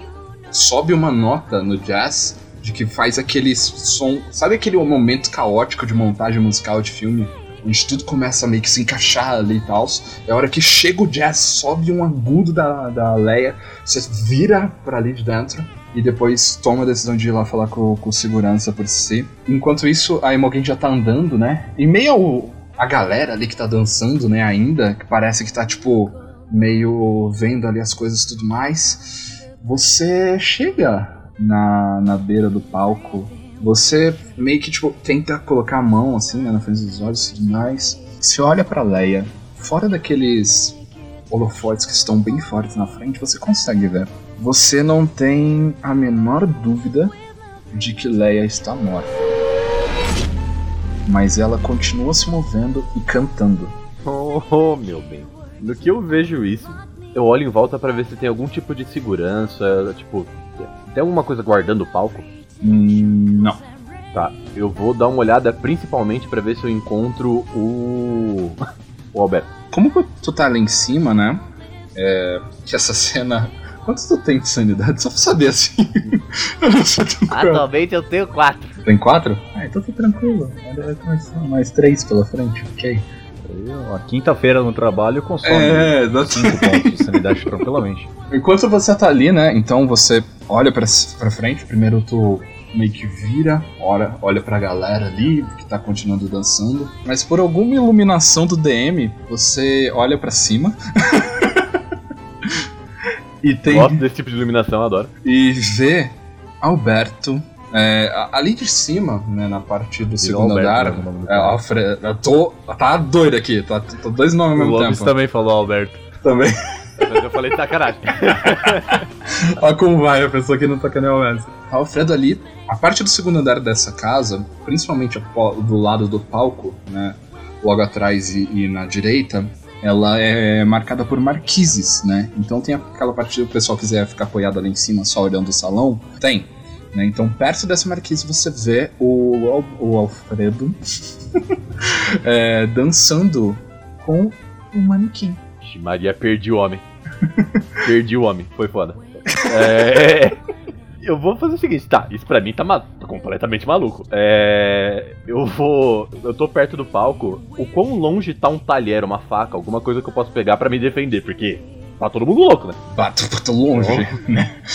sobe uma nota no jazz de que faz aquele som, sabe aquele momento caótico de montagem musical de filme? Onde tudo começa a meio que se encaixar ali e tal. É a hora que chega o jazz, sobe um agudo da, da Leia, você vira pra ali de dentro e depois toma a decisão de ir lá falar com, com segurança por si. Enquanto isso, a Imogen já tá andando, né? Em meio ao, a galera ali que tá dançando, né, ainda, que parece que tá, tipo, meio vendo ali as coisas e tudo mais, você chega na, na beira do palco, você meio que, tipo, tenta colocar a mão, assim, né, na frente dos olhos e tudo mais. Você olha pra Leia, fora daqueles holofotes que estão bem fortes na frente, você consegue ver. Você não tem a menor dúvida de que Leia está morta. Mas ela continua se movendo e cantando. Oh, oh, meu bem. No que eu vejo isso, eu olho em volta pra ver se tem algum tipo de segurança, tipo, tem alguma coisa guardando o palco? Hum, não. Tá, eu vou dar uma olhada principalmente pra ver se eu encontro o. *laughs* o Alberto. Como que tu tá ali em cima, né? É, que essa cena. Quanto tu tem de sanidade? Só pra saber assim. *laughs* eu não sei tu Atualmente eu tenho quatro. Tem quatro? Ah, então tá tranquilo. Vai começar mais três pela frente, ok. A quinta-feira no trabalho consome É. 5 pontos de sanidade tranquilamente. Enquanto você tá ali, né? Então você olha pra, pra frente. Primeiro tu meio que vira, olha, olha pra galera ali que tá continuando dançando. Mas por alguma iluminação do DM, você olha pra cima. *laughs* e tem. Gosto desse tipo de iluminação, adoro. e vê Alberto é, ali de cima, né, na parte do segundo Alberto, andar. né, É. Alfredo, eu tô, tá doido aqui, tá, tô dois nomes ao O mesmo Lopes tempo. também falou Alberto. Também. Mas eu falei sacanagem. *laughs* Olha como vai a pessoa que não tá querendo o Alfredo ali, a parte do segundo andar dessa casa, principalmente do lado do palco, né, logo atrás e, e na direita, ela é marcada por marquises, né? Então tem aquela parte que o pessoal quiser ficar apoiado ali em cima só olhando o salão, tem. Né? Então perto dessa marquise você vê o, o Alfredo *laughs* é, dançando com um manequim. Ixi, Maria, perdi o homem. *laughs* perdi o homem, foi foda. É. *laughs* Eu vou fazer o seguinte, tá, isso pra mim tá, ma- tá completamente maluco. É. Eu vou. Eu tô perto do palco. O quão longe tá um talher, uma faca, alguma coisa que eu posso pegar pra me defender? Porque tá todo mundo louco, né? Bato, tô longe, né? *laughs*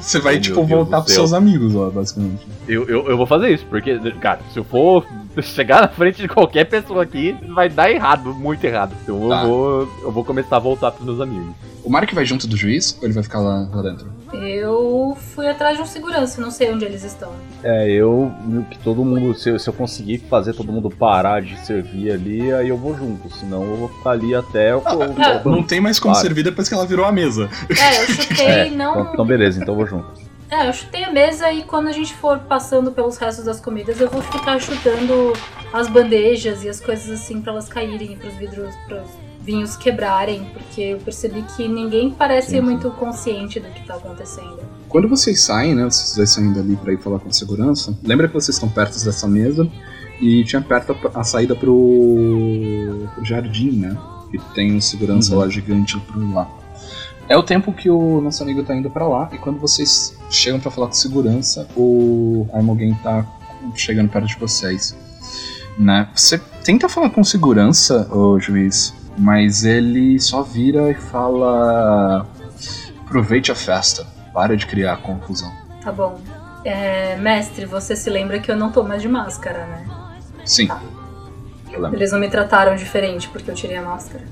Você vai, tipo, Deus voltar pros seus amigos lá, basicamente. Eu, eu, eu vou fazer isso, porque, cara, se eu for *laughs* chegar na frente de qualquer pessoa aqui vai dar errado, muito errado. Então Tá. eu, vou, eu vou começar a voltar pros meus amigos. O Mark vai junto do juiz ou ele vai ficar lá, lá dentro? Eu fui atrás de um segurança, não sei onde eles estão. É, eu, que todo mundo, se eu, se eu conseguir fazer todo mundo parar de servir ali, aí eu vou junto, senão eu vou ficar ali até o. Ah, Não tem mais como Claro. servir depois que ela virou a mesa. É, eu chutei *laughs* É, não. então, então beleza, então eu vou junto. É, eu chutei a mesa e quando a gente for passando pelos restos das comidas, eu vou ficar chutando as bandejas e as coisas assim pra elas caírem, pros vidros, pros vinhos quebrarem, porque eu percebi que ninguém parece Sim, sim. muito consciente do que tá acontecendo. Quando vocês saem, né? Vocês dois saindo ali pra ir falar com a segurança, lembra que vocês estão perto dessa mesa e tinha perto a, a saída pro, pro jardim, né? Que tem um segurança Uhum. lá gigante por lá. É o tempo que o nosso amigo tá indo pra lá e quando vocês chegam pra falar com segurança, o Armogen tá chegando perto de vocês. Né? Você tenta falar com segurança, ô juiz, mas ele só vira e fala: aproveite a festa. Para de criar confusão. Tá bom. É, mestre, você se lembra que eu não tô mais de máscara, né? Sim. Lembro. Eles não me trataram diferente porque eu tirei a máscara.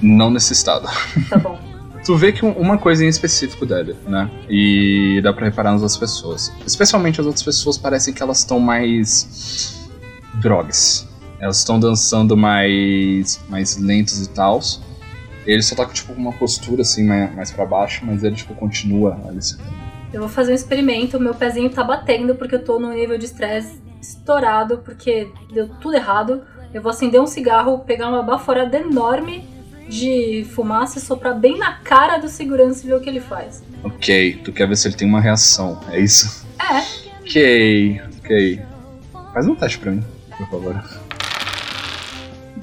Não nesse estado. Tá bom. *laughs* Tu vê que um- uma coisa em específico dele, né? E dá pra reparar nas outras pessoas. Especialmente as outras pessoas parecem que elas estão mais. drogas. Elas estão dançando mais. mais lentos e tal. Ele só tá com tipo uma postura assim mais, para baixo, mas ele tipo continua ali sentado. Eu vou fazer um experimento, meu pezinho tá batendo porque eu tô num nível de estresse estourado, porque deu tudo errado. Eu vou acender um cigarro, pegar uma baforada enorme de fumaça e soprar bem na cara do segurança e ver o que ele faz. Ok, tu quer ver se ele tem uma reação, é isso? É, Ok, ok. Faz um teste pra mim, por favor.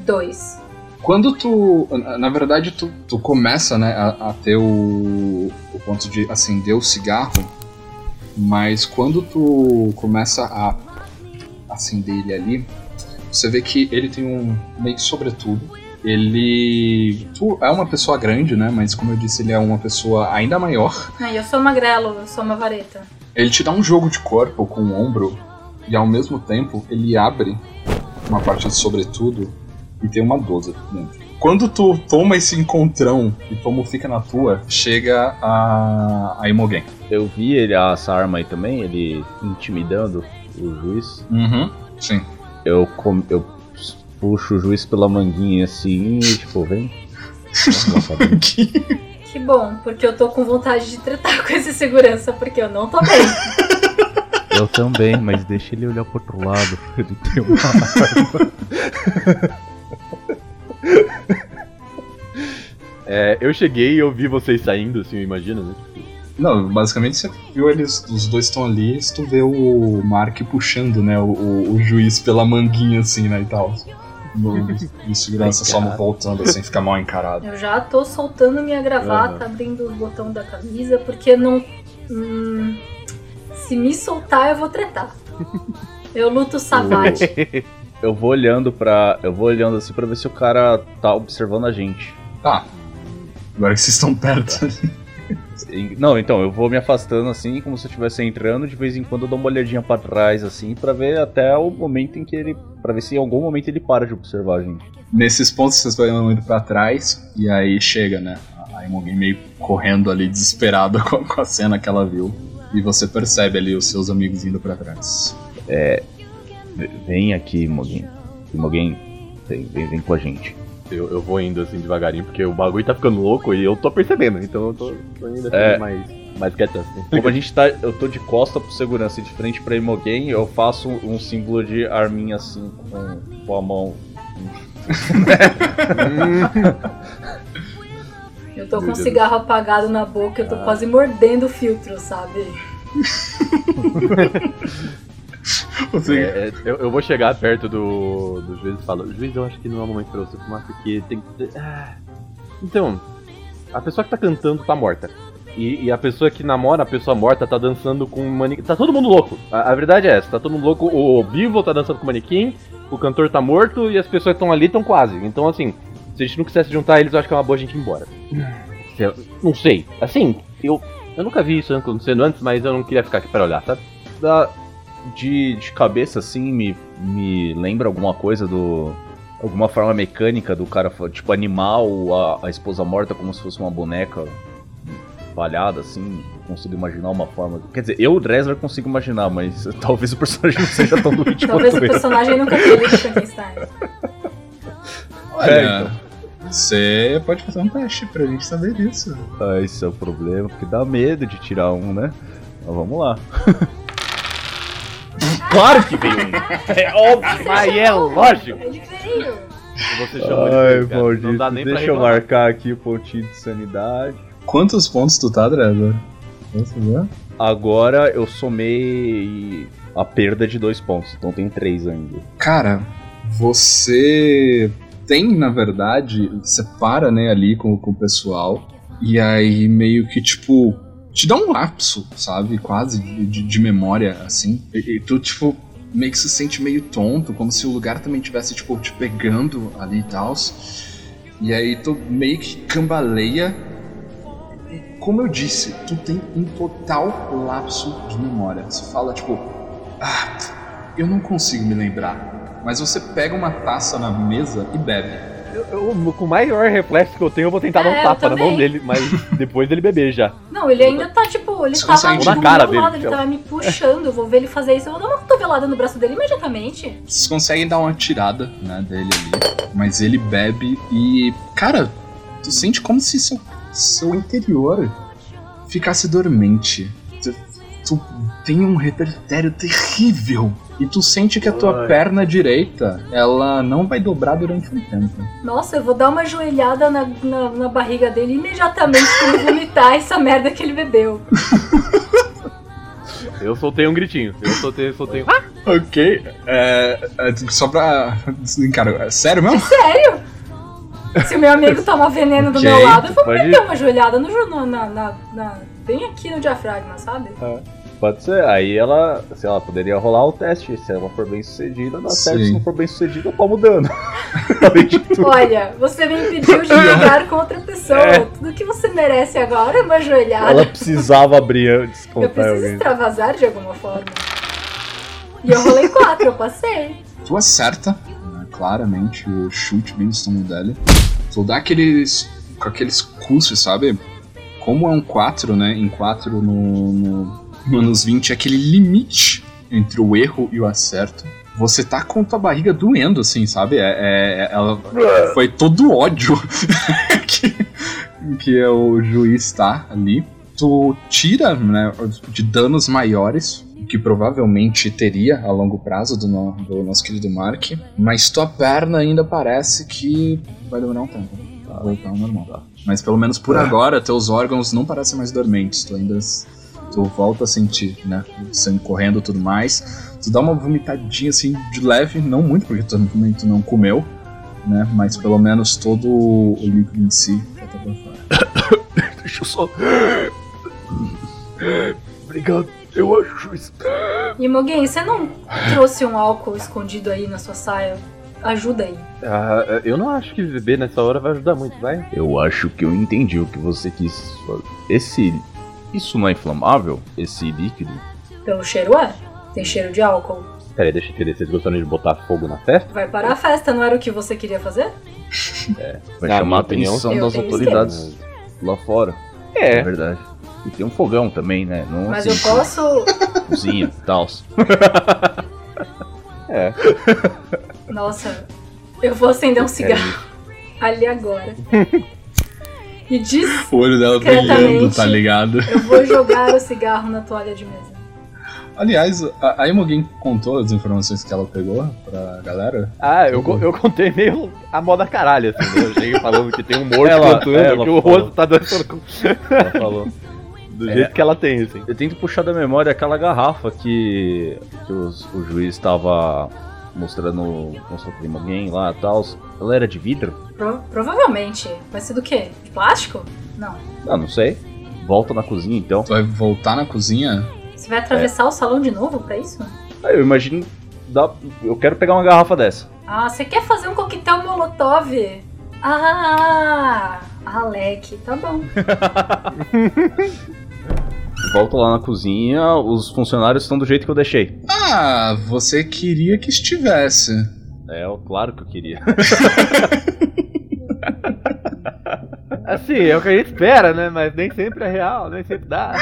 dois. Quando tu. na- verdade, tu, tu começa, né, a, a ter o, o ponto de acender o cigarro, mas quando tu começa a acender ele ali, você vê que ele tem um meio que sobretudo. Ele. Tu é uma pessoa grande, né? Mas como eu disse, ele é uma pessoa ainda maior. Ah, eu sou magrelo, eu sou uma vareta. Ele te dá um jogo de corpo com o ombro e ao mesmo tempo ele abre uma parte de sobretudo e tem uma 12 dentro. Quando tu toma esse encontrão e como fica na tua, chega a, a Imogen. Eu vi ele, essa arma aí também, ele intimidando o juiz. Uhum. Sim. Eu, com- eu puxo o juiz pela manguinha assim e tipo, vem. *laughs* Que bom, porque eu tô com vontade de tretar com esse segurança, porque eu não tô bem. Eu também, mas deixa ele olhar pro outro lado. *laughs* Ele tem uma arma. É, eu cheguei e eu vi vocês saindo, assim, imagina, né? Não, basicamente você viu eles, os dois estão ali, e tu vê o Mark puxando, né, o, o, o juiz pela manguinha assim, né, e tal. No, *laughs* segurança só não voltando assim, fica mal encarado. Eu já tô soltando minha gravata, abrindo o botão da camisa, porque não. hum, se me soltar, eu vou tretar. Eu luto savate. *laughs* Eu vou olhando pra. Eu vou olhando assim pra ver se o cara tá observando a gente. Tá. Agora que vocês estão perto. Não, então, eu vou me afastando assim, como se eu estivesse entrando, de vez em quando eu dou uma olhadinha pra trás, assim, pra ver até o momento em que ele. pra ver se em algum momento ele para de observar a gente. Nesses pontos vocês vão indo pra trás e aí chega, né? A Imogen meio correndo ali, desesperada *laughs* com, a cena que ela viu. E você percebe ali os seus amigos indo pra trás. V- Vem aqui, Moguin. Moguin, vem, vem, vem com a gente. Eu, eu vou indo assim devagarinho, porque o bagulho tá ficando louco e eu tô percebendo, então eu tô, tô indo assim, É. mais, mais quieto assim. Como a gente tá. Eu tô de costa pro segurança e de frente pra Imogen, eu faço um símbolo de arminha assim com, com a mão. Eu tô com um cigarro apagado na boca, eu tô quase mordendo o filtro, sabe? *laughs* É, é, eu, eu vou chegar perto do, do juiz e falo, juiz, eu acho que não é o momento pra você fumar, porque tem que ter... Ah. Então, a pessoa que tá cantando tá morta. E, e a pessoa que namora a pessoa morta tá dançando com um manequim. Tá todo mundo louco. A, a verdade é essa, tá todo mundo louco. O vivo tá dançando com o manequim, o cantor tá morto e as pessoas que estão ali estão quase. Então, assim, se a gente não quisesse juntar eles, eu acho que é uma boa a gente ir embora. Eu- não sei. Assim, eu, eu nunca vi isso acontecendo antes, mas eu não queria ficar aqui pra olhar, sabe? Da, de, de cabeça assim, me me lembra alguma coisa do. Alguma forma mecânica do cara, tipo animal, a, a esposa morta como se fosse uma boneca palhada, assim. Consigo imaginar uma forma. Quer dizer, eu, Dresler, consigo imaginar, mas *laughs* talvez o personagem não seja tão doente Talvez quanto o eu. personagem nunca teve Frankenstein. Olha, É, então. você pode fazer um teste pra gente saber disso. Ah, esse é o problema, porque dá medo de tirar um, né? Mas vamos lá. *laughs* claro que veio um! É óbvio, mas é lógico! Ele veio. Você chamou de Ai, feio, cara. Não maldito. dá nem pra Deixa eu reclamar. marcar aqui o pontinho de sanidade. Quantos pontos tu tá, ver? Agora eu somei a perda de dois pontos, então tem três ainda. Cara, você tem, na verdade, você para, né, ali com, com o pessoal, e aí meio que, tipo, te dá um lapso, sabe? Quase de, de- memória, assim. E, e tu, tipo, meio que se sente meio tonto, como se o lugar também tivesse, tipo, te pegando ali e tal. E aí tu meio que cambaleia. E como eu disse, tu tem um total lapso de memória. Você fala, tipo, ah, eu não consigo me lembrar. Mas você pega uma taça na mesa e bebe. Eu, eu- com o maior reflexo que eu tenho, eu vou tentar dar É, um eu tapa na mão dele, mas depois dele beber já. Não, ele ainda tá tipo, ele Você tava tipo, na cara do meu dele, lado, ele tava me puxando, eu vou ver ele fazer isso, eu vou dar uma cotovelada no braço dele imediatamente. Vocês conseguem dar uma tirada né, dele ali. Mas ele bebe e. Cara, tu sente como se seu, seu interior ficasse dormente. Tu, tu tem um repertório terrível. E tu sente que a tua Ai. perna direita, ela não vai dobrar durante um tempo. Nossa, eu vou dar uma joelhada na, na, na barriga dele imediatamente pra ele vomitar essa merda que ele bebeu. *laughs* Eu soltei um gritinho. Eu soltei, soltei um. Ok. É, é, só pra. Cara, é sério mesmo? Sério? Se o meu amigo toma veneno do Ok, meu lado, eu vou pode- meter uma joelhada no, na, na, na- bem aqui no diafragma, sabe? Pode ser. Aí ela, sei lá, poderia rolar o teste. Se ela for bem sucedida, dá certo. Se não for bem sucedida, eu tomo dano. *laughs* Além de tudo. Olha, você me impediu de brigar com outra pessoa. É. Tudo que você merece agora é uma joelhada. Ela precisava abrir antes de Eu preciso alguém. extravasar de alguma forma. E eu rolei quatro, eu passei. Tu acerta, né, claramente, o chute bem no estômago dela. Tu dá aqueles. com aqueles custos, sabe? Como é um 4, né? Em 4 no, no, no anos 20, é aquele limite entre o erro e o acerto. Você tá com tua barriga doendo, assim, sabe? É, é- ela foi todo ódio *laughs* que, que o juiz tá ali. Tu tira, né, de danos maiores, que provavelmente teria a longo prazo do, no- do nosso querido Mark, mas tua perna ainda parece que vai demorar um tempo pra voltar ao normal. Mas pelo menos por agora, teus órgãos não parecem mais dormentes, tu ainda tu volta a sentir, né, o sangue correndo e tudo mais. Tu dá uma vomitadinha assim de leve, não muito, porque tu, também tu não comeu, né, mas pelo menos todo o líquido em si vai tá pra fora. *coughs* Deixa eu só. Obrigado. Eu acho juiz. E Moguinho, você não trouxe um álcool escondido aí na sua saia? Ajuda aí. Ah, eu não acho que beber nessa hora vai ajudar muito, vai? Eu acho que eu entendi o que você quis. fazer. Esse. Isso não é inflamável? Esse líquido? Pelo cheiro é. Tem cheiro de álcool. Peraí, deixa eu entender. Vocês gostaram de botar fogo na festa? Vai parar a festa, não era o que você queria fazer? *laughs* Vai Na chamar a minha opinião, atenção eu das tenho autoridades lá fora. É É. verdade. E tem um fogão também, né? Não Mas assim, eu posso. *laughs* cozinha e tal. *laughs* É. Nossa, eu vou acender um cigarro ali agora. E diz O olho dela brilhando, tá ligado? eu vou jogar o cigarro na toalha de mesa. Aliás, a, a Imogen contou as informações que ela pegou pra galera? Ah, eu, co- eu contei meio a moda caralho, assim. né? Eu cheguei falando que tem um morto Ela- cantando, ela que o rosto tá dançando Ela falou. do É. jeito que ela tem, assim. Eu tento puxar da memória aquela garrafa que, que os- o juiz estava mostrando, mostrando pra alguém lá e tal. Ela era de vidro? Pro- provavelmente. Vai ser do quê? De plástico? Não. Ah, não sei. Volta na cozinha então. Tu vai voltar na cozinha? Você vai atravessar o salão de novo pra isso? Ah, Eu imagino. Dá, eu quero pegar uma garrafa dessa. Ah, você quer fazer um coquetel molotov? Ah, Alec, tá bom. *laughs* Volto lá na cozinha, os funcionários estão do jeito que eu deixei. Ah, você queria que estivesse. É, claro que eu queria. *laughs* assim, é o que a gente espera, né? Mas nem sempre é real, nem sempre dá.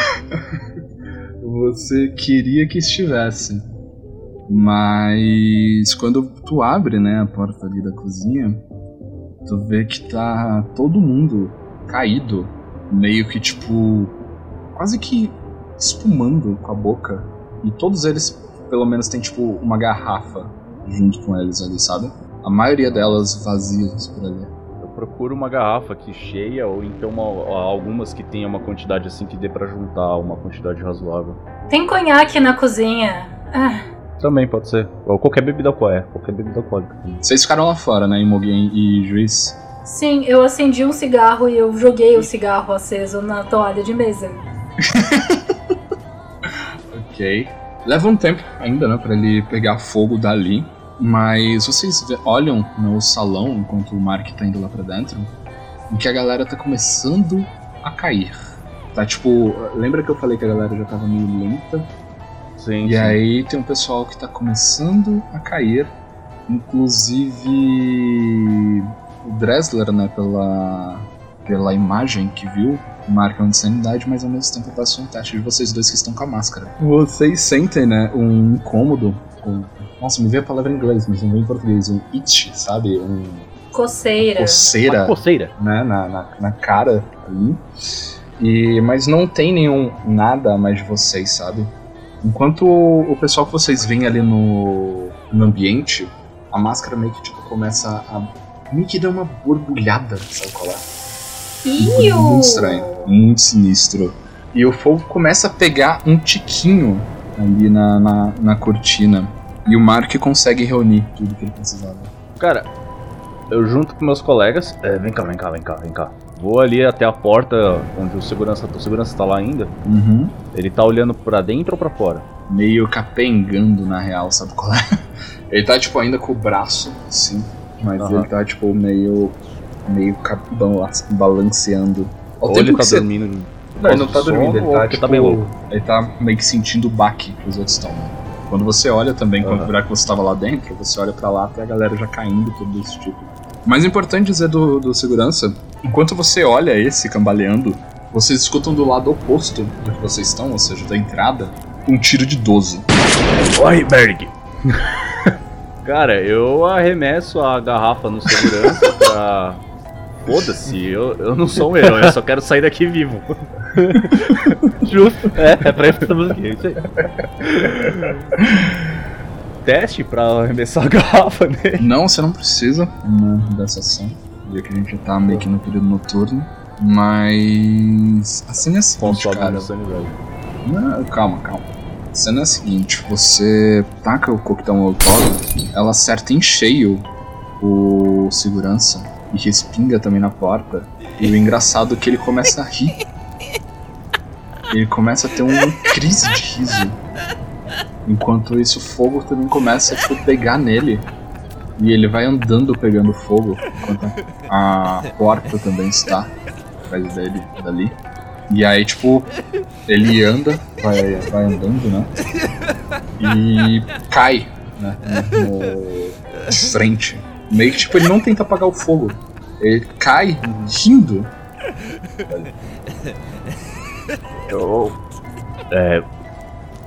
Você queria que estivesse. Mas quando tu abre, né, a porta ali da cozinha, tu vê que tá todo mundo caído, meio que tipo quase que espumando com a boca. E todos eles, pelo menos, tem tipo uma garrafa junto com eles ali, sabe? A maioria delas vazias por ali. Eu procuro uma garrafa aqui cheia ou então uma- algumas que tenha uma quantidade assim que dê pra juntar uma quantidade razoável. Tem conhaque na cozinha. Ah, Também pode ser. Ou qualquer bebida alcoólica. Qualquer bebida alcoólica. Vocês ficaram lá fora, né, Imogen e Juiz? sim, eu acendi um cigarro e eu joguei o cigarro aceso na toalha de mesa. *laughs* Ok. Leva um tempo ainda, né, pra ele pegar fogo dali. Mas vocês olham no salão enquanto o Mark tá indo lá pra dentro, em que a galera tá começando a cair. Tá tipo, lembra que eu falei que a galera já tava meio lenta? Sim, E aí tem um pessoal que tá começando a cair. Inclusive o Dressler, né, pela, pela imagem que viu, marca uma insanidade, mas ao mesmo tempo passa um teste de vocês dois que estão com a máscara. Vocês sentem, né, um incômodo. Um, nossa, me veio a palavra em inglês, mas não veio em português. Um itch, sabe? Um Coceira. coceira Uma coceira. né, na, na, na cara ali. E, mas não tem nenhum nada a mais de vocês, sabe? Enquanto o pessoal que vocês veem ali no, no ambiente, a máscara meio que tipo, começa a meio que dar uma borbulhada, sabe qual é? Muito estranho, muito sinistro. E o fogo começa a pegar um tiquinho ali na, na, na cortina. E o Mark consegue reunir tudo que ele precisava. Cara, eu junto com meus colegas. É, vem cá, vem cá, vem cá, vem cá. Vou ali até a porta onde o segurança, o segurança tá lá ainda. Uhum. Ele tá olhando pra dentro ou pra fora? meio capengando na real, sabe qual é? *laughs* Ele tá tipo ainda com o braço, assim, mas Aham. ele tá tipo meio meio ca- bala- balanceando. Ao Ou ele tá você- dormindo. Não, ele não tá dormindo, ele ou tá tipo, tá bem louco. ele tá meio que sentindo o baque que os outros estão. Quando você olha também, quando Aham. virar que você tava lá dentro, você olha pra lá, tem a galera já caindo, tudo desse tipo. Mais importante dizer do, do segurança, enquanto você olha esse cambaleando, vocês escutam do lado oposto do que vocês estão, ou seja, da entrada, um tiro de 12. Oi, Berg! *laughs* Cara, eu arremesso a garrafa no segurança pra. Foda-se, eu, eu não sou um herói, eu só quero sair daqui vivo. *laughs* Justo, é, é pra isso que estamos aqui, é isso aí. Teste pra arremessar a garrafa nele. Não, você não precisa né, dessa ação. Já que a gente já tá meio que no período noturno. Mas. A cena é a seguinte, cara. Não, calma, calma. A cena é a seguinte: você taca o coquetel molotov, ela acerta em cheio o segurança e respinga também na porta. E o engraçado é que ele começa a rir. Ele começa a ter uma crise de riso. Enquanto isso, o fogo também começa a tipo, pegar nele. E ele vai andando pegando fogo, enquanto a porta também está atrás dele, dali. E aí, tipo, ele anda, vai, vai andando, né? E cai, né? No, de frente. Meio que, tipo, ele não tenta apagar o fogo. Ele cai rindo. Eu. É.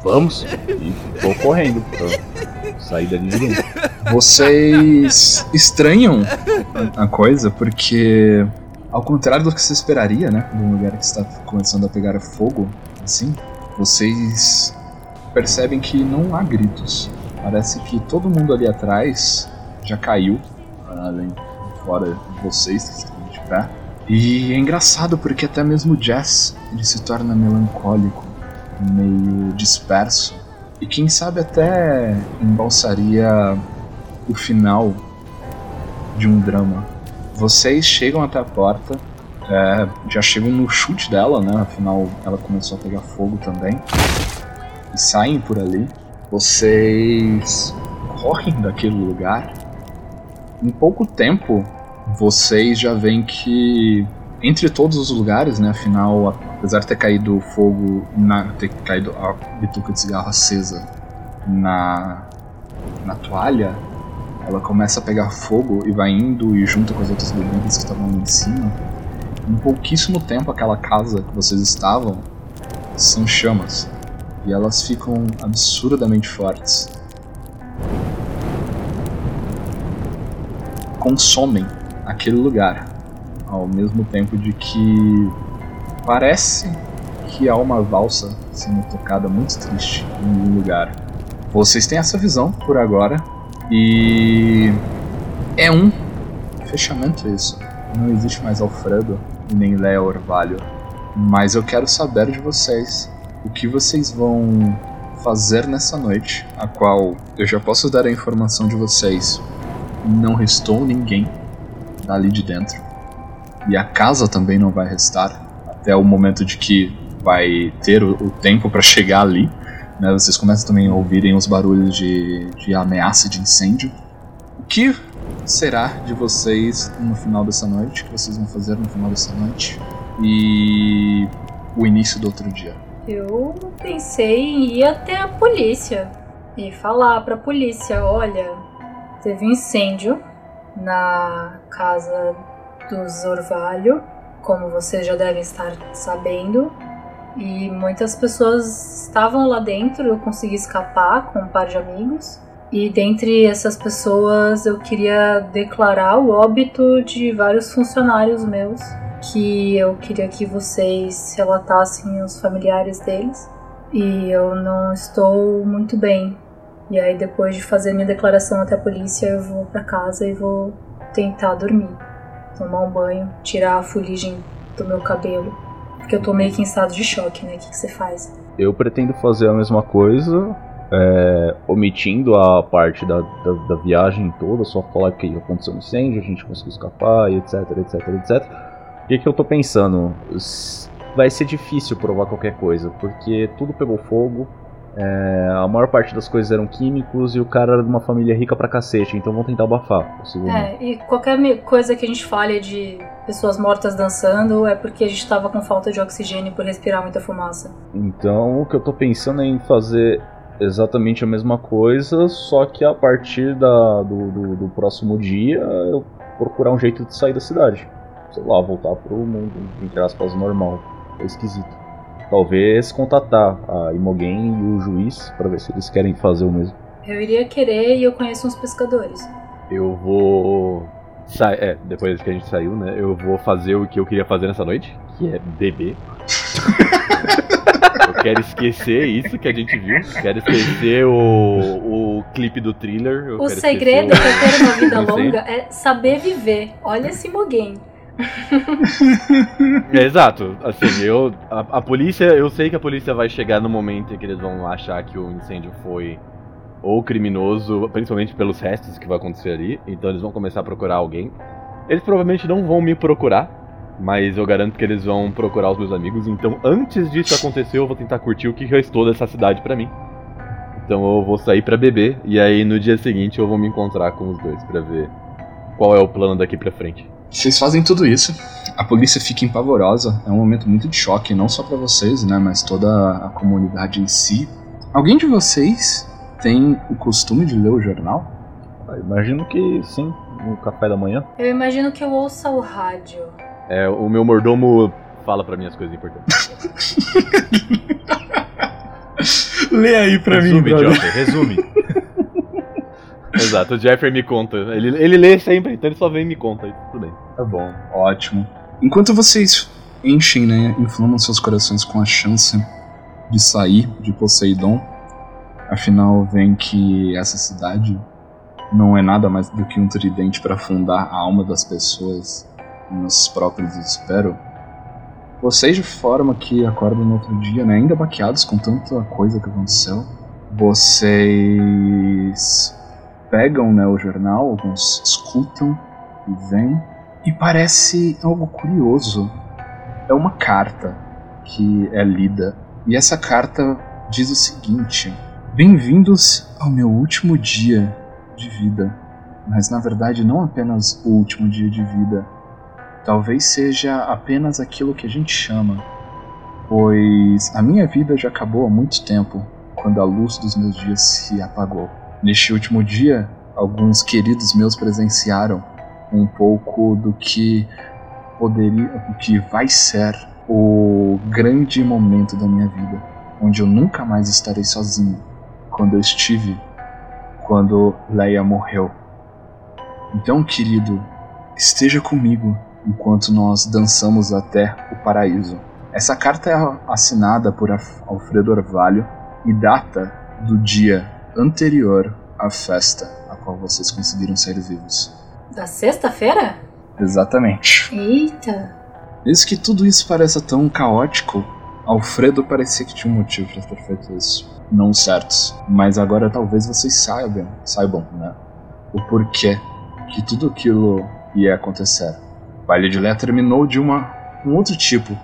Vamos? E vou correndo pra sair dali de dentro. Vocês estranham a coisa porque, ao contrário do que você esperaria, né? De um lugar que está começando a pegar fogo, assim, vocês percebem que não há gritos. Parece que todo mundo ali atrás já caiu, além fora de vocês que estão de pé. E é engraçado porque até mesmo o Jazz ele se torna melancólico, meio disperso. E quem sabe até embalsaria o final de um drama. Vocês chegam até a porta, é, já chegam no chute dela, né? Afinal, ela começou a pegar fogo também. E saem por ali. Vocês correm daquele lugar. Em pouco tempo, vocês já veem que entre todos os lugares, né? Afinal, apesar de ter caído fogo, na, ter caído a bituca de cigarro acesa na, na toalha, ela começa a pegar fogo e vai indo e junto com as outras bebidas que estavam lá em cima. Em pouquíssimo tempo, aquela casa que vocês estavam são chamas. E elas ficam absurdamente fortes. Consomem aquele lugar. Ao mesmo tempo de que parece que há uma valsa sendo tocada muito triste em um lugar. Vocês têm essa visão por agora. E é um fechamento isso. Não existe mais Alfredo e nem Léa Orvalho. Mas eu quero saber de vocês o que vocês vão fazer nessa noite, a qual eu já posso dar a informação de vocês. Não restou ninguém dali de dentro. E a casa também não vai restar até o momento de que vai ter o, o tempo para chegar ali. Né? Vocês começam também a ouvirem os barulhos de, de ameaça de incêndio. O que será de vocês no final dessa noite? O que vocês vão fazer no final dessa noite? E o início do outro dia. Eu pensei em ir até a polícia e falar pra polícia: olha, teve um incêndio na casa dos Orvalho, como vocês já devem estar sabendo, e muitas pessoas estavam lá dentro. Eu consegui escapar com um par de amigos. E dentre essas pessoas eu queria declarar o óbito de vários funcionários meus, que eu queria que vocês relatassem os familiares deles. E eu não estou muito bem. E aí depois de fazer minha declaração até a polícia, eu vou para casa e vou tentar dormir, tomar um banho, tirar a fuligem do meu cabelo, porque eu tô meio que em estado de choque, né? O que, que você faz? Eu pretendo fazer a mesma coisa, é, omitindo a parte da, da, da, viagem toda, só falar que aconteceu um incêndio, a gente conseguiu escapar, etc, etc, etc. O que, que eu tô pensando? Vai ser difícil provar qualquer coisa, porque tudo pegou fogo, é, a maior parte das coisas eram químicos e o cara era de uma família rica pra cacete, então vão tentar abafar, É, e qualquer coisa que a gente fale de pessoas mortas dançando é porque a gente tava com falta de oxigênio por respirar muita fumaça. Então o que eu tô pensando é em fazer exatamente a mesma coisa, só que a partir da, do, do, do próximo dia eu procurar um jeito de sair da cidade. Sei lá, voltar pro mundo, entre aspas, normal. É esquisito talvez contatar a Imogen e o juiz para ver se eles querem fazer o mesmo. Eu iria querer e eu conheço uns pescadores. Eu vou. Sa é, depois que a gente saiu, né? Eu vou fazer o que eu queria fazer nessa noite, que é beber. *laughs* eu quero esquecer isso que a gente viu. Quero esquecer o, o clipe do thriller. o segredo para ter uma *laughs* vida longa é saber viver. Olha esse Mogen. É, exato. Assim, eu. A, a, polícia. Eu sei que a polícia vai chegar no momento em que eles vão achar que o incêndio foi ou criminoso, principalmente pelos restos que vai acontecer ali. Então eles vão começar a procurar alguém. Eles provavelmente não vão me procurar. Mas eu garanto que eles vão procurar os meus amigos. Então, antes disso acontecer, eu vou tentar curtir o que restou dessa cidade para mim. Então eu vou sair para beber. E aí no dia seguinte eu vou me encontrar com os dois para ver qual é o plano daqui pra frente. Vocês fazem tudo isso, a polícia fica empavorosa, é um momento muito de choque, não só para vocês, né, mas toda a comunidade em si. Alguém de vocês tem o costume de ler o jornal? Eu ah, imagino que sim, no café da manhã. Eu imagino que eu ouça o rádio. É, o meu mordomo fala para mim as coisas importantes. *laughs* *laughs* Lê aí pra resume, mim, Resume, resume. *laughs* Exato, o Jeffrey me conta. Ele, ele lê sempre, então ele só vem e me conta. Tudo bem. Tá bom, ótimo. Enquanto vocês enchem, né, inflamam seus corações com a chance de sair de Poseidon, afinal vem que essa cidade não é nada mais do que um tridente para afundar a alma das pessoas nos próprios desespero. Vocês de forma que acordam no outro dia, né, ainda baqueados com tanta coisa que aconteceu, vocês pegam né, o jornal, alguns escutam e vêm, e parece algo curioso. É uma carta que é lida, e essa carta diz o seguinte: Bem-vindos ao meu último dia de vida. Mas na verdade, não apenas o último dia de vida. Talvez seja apenas aquilo que a gente chama. Pois a minha vida já acabou há muito tempo quando a luz dos meus dias se apagou. Neste último dia, alguns queridos meus presenciaram um pouco do que poderia, o que vai ser o grande momento da minha vida, onde eu nunca mais estarei sozinho, quando eu estive, quando Leia morreu. Então, querido, esteja comigo enquanto nós dançamos até o paraíso. Essa carta é assinada por Alfredo Orvalho e data do dia anterior à festa a qual vocês conseguiram sair vivos. Da sexta-feira? Exatamente. Eita! Desde que tudo isso pareça tão caótico, Alfredo parecia que tinha um motivo para ter feito isso. Não certos. Mas agora talvez vocês saibam, saibam, né? O porquê que tudo aquilo ia acontecer. O baile de Lé terminou de uma, um outro tipo.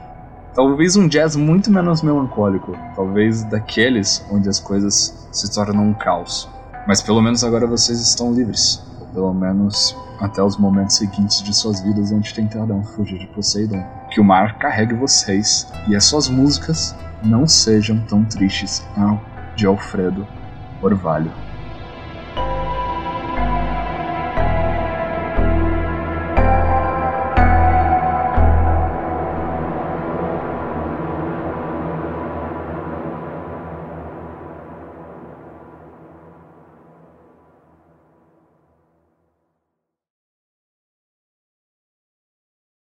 Talvez um jazz muito menos melancólico. Talvez daqueles onde as coisas se tornam um caos. Mas pelo menos agora vocês estão livres. Pelo menos até os momentos seguintes de suas vidas onde tentarão fugir de Poseidon. Que o mar carregue vocês e as suas músicas não sejam tão tristes de Alfredo Orvalho.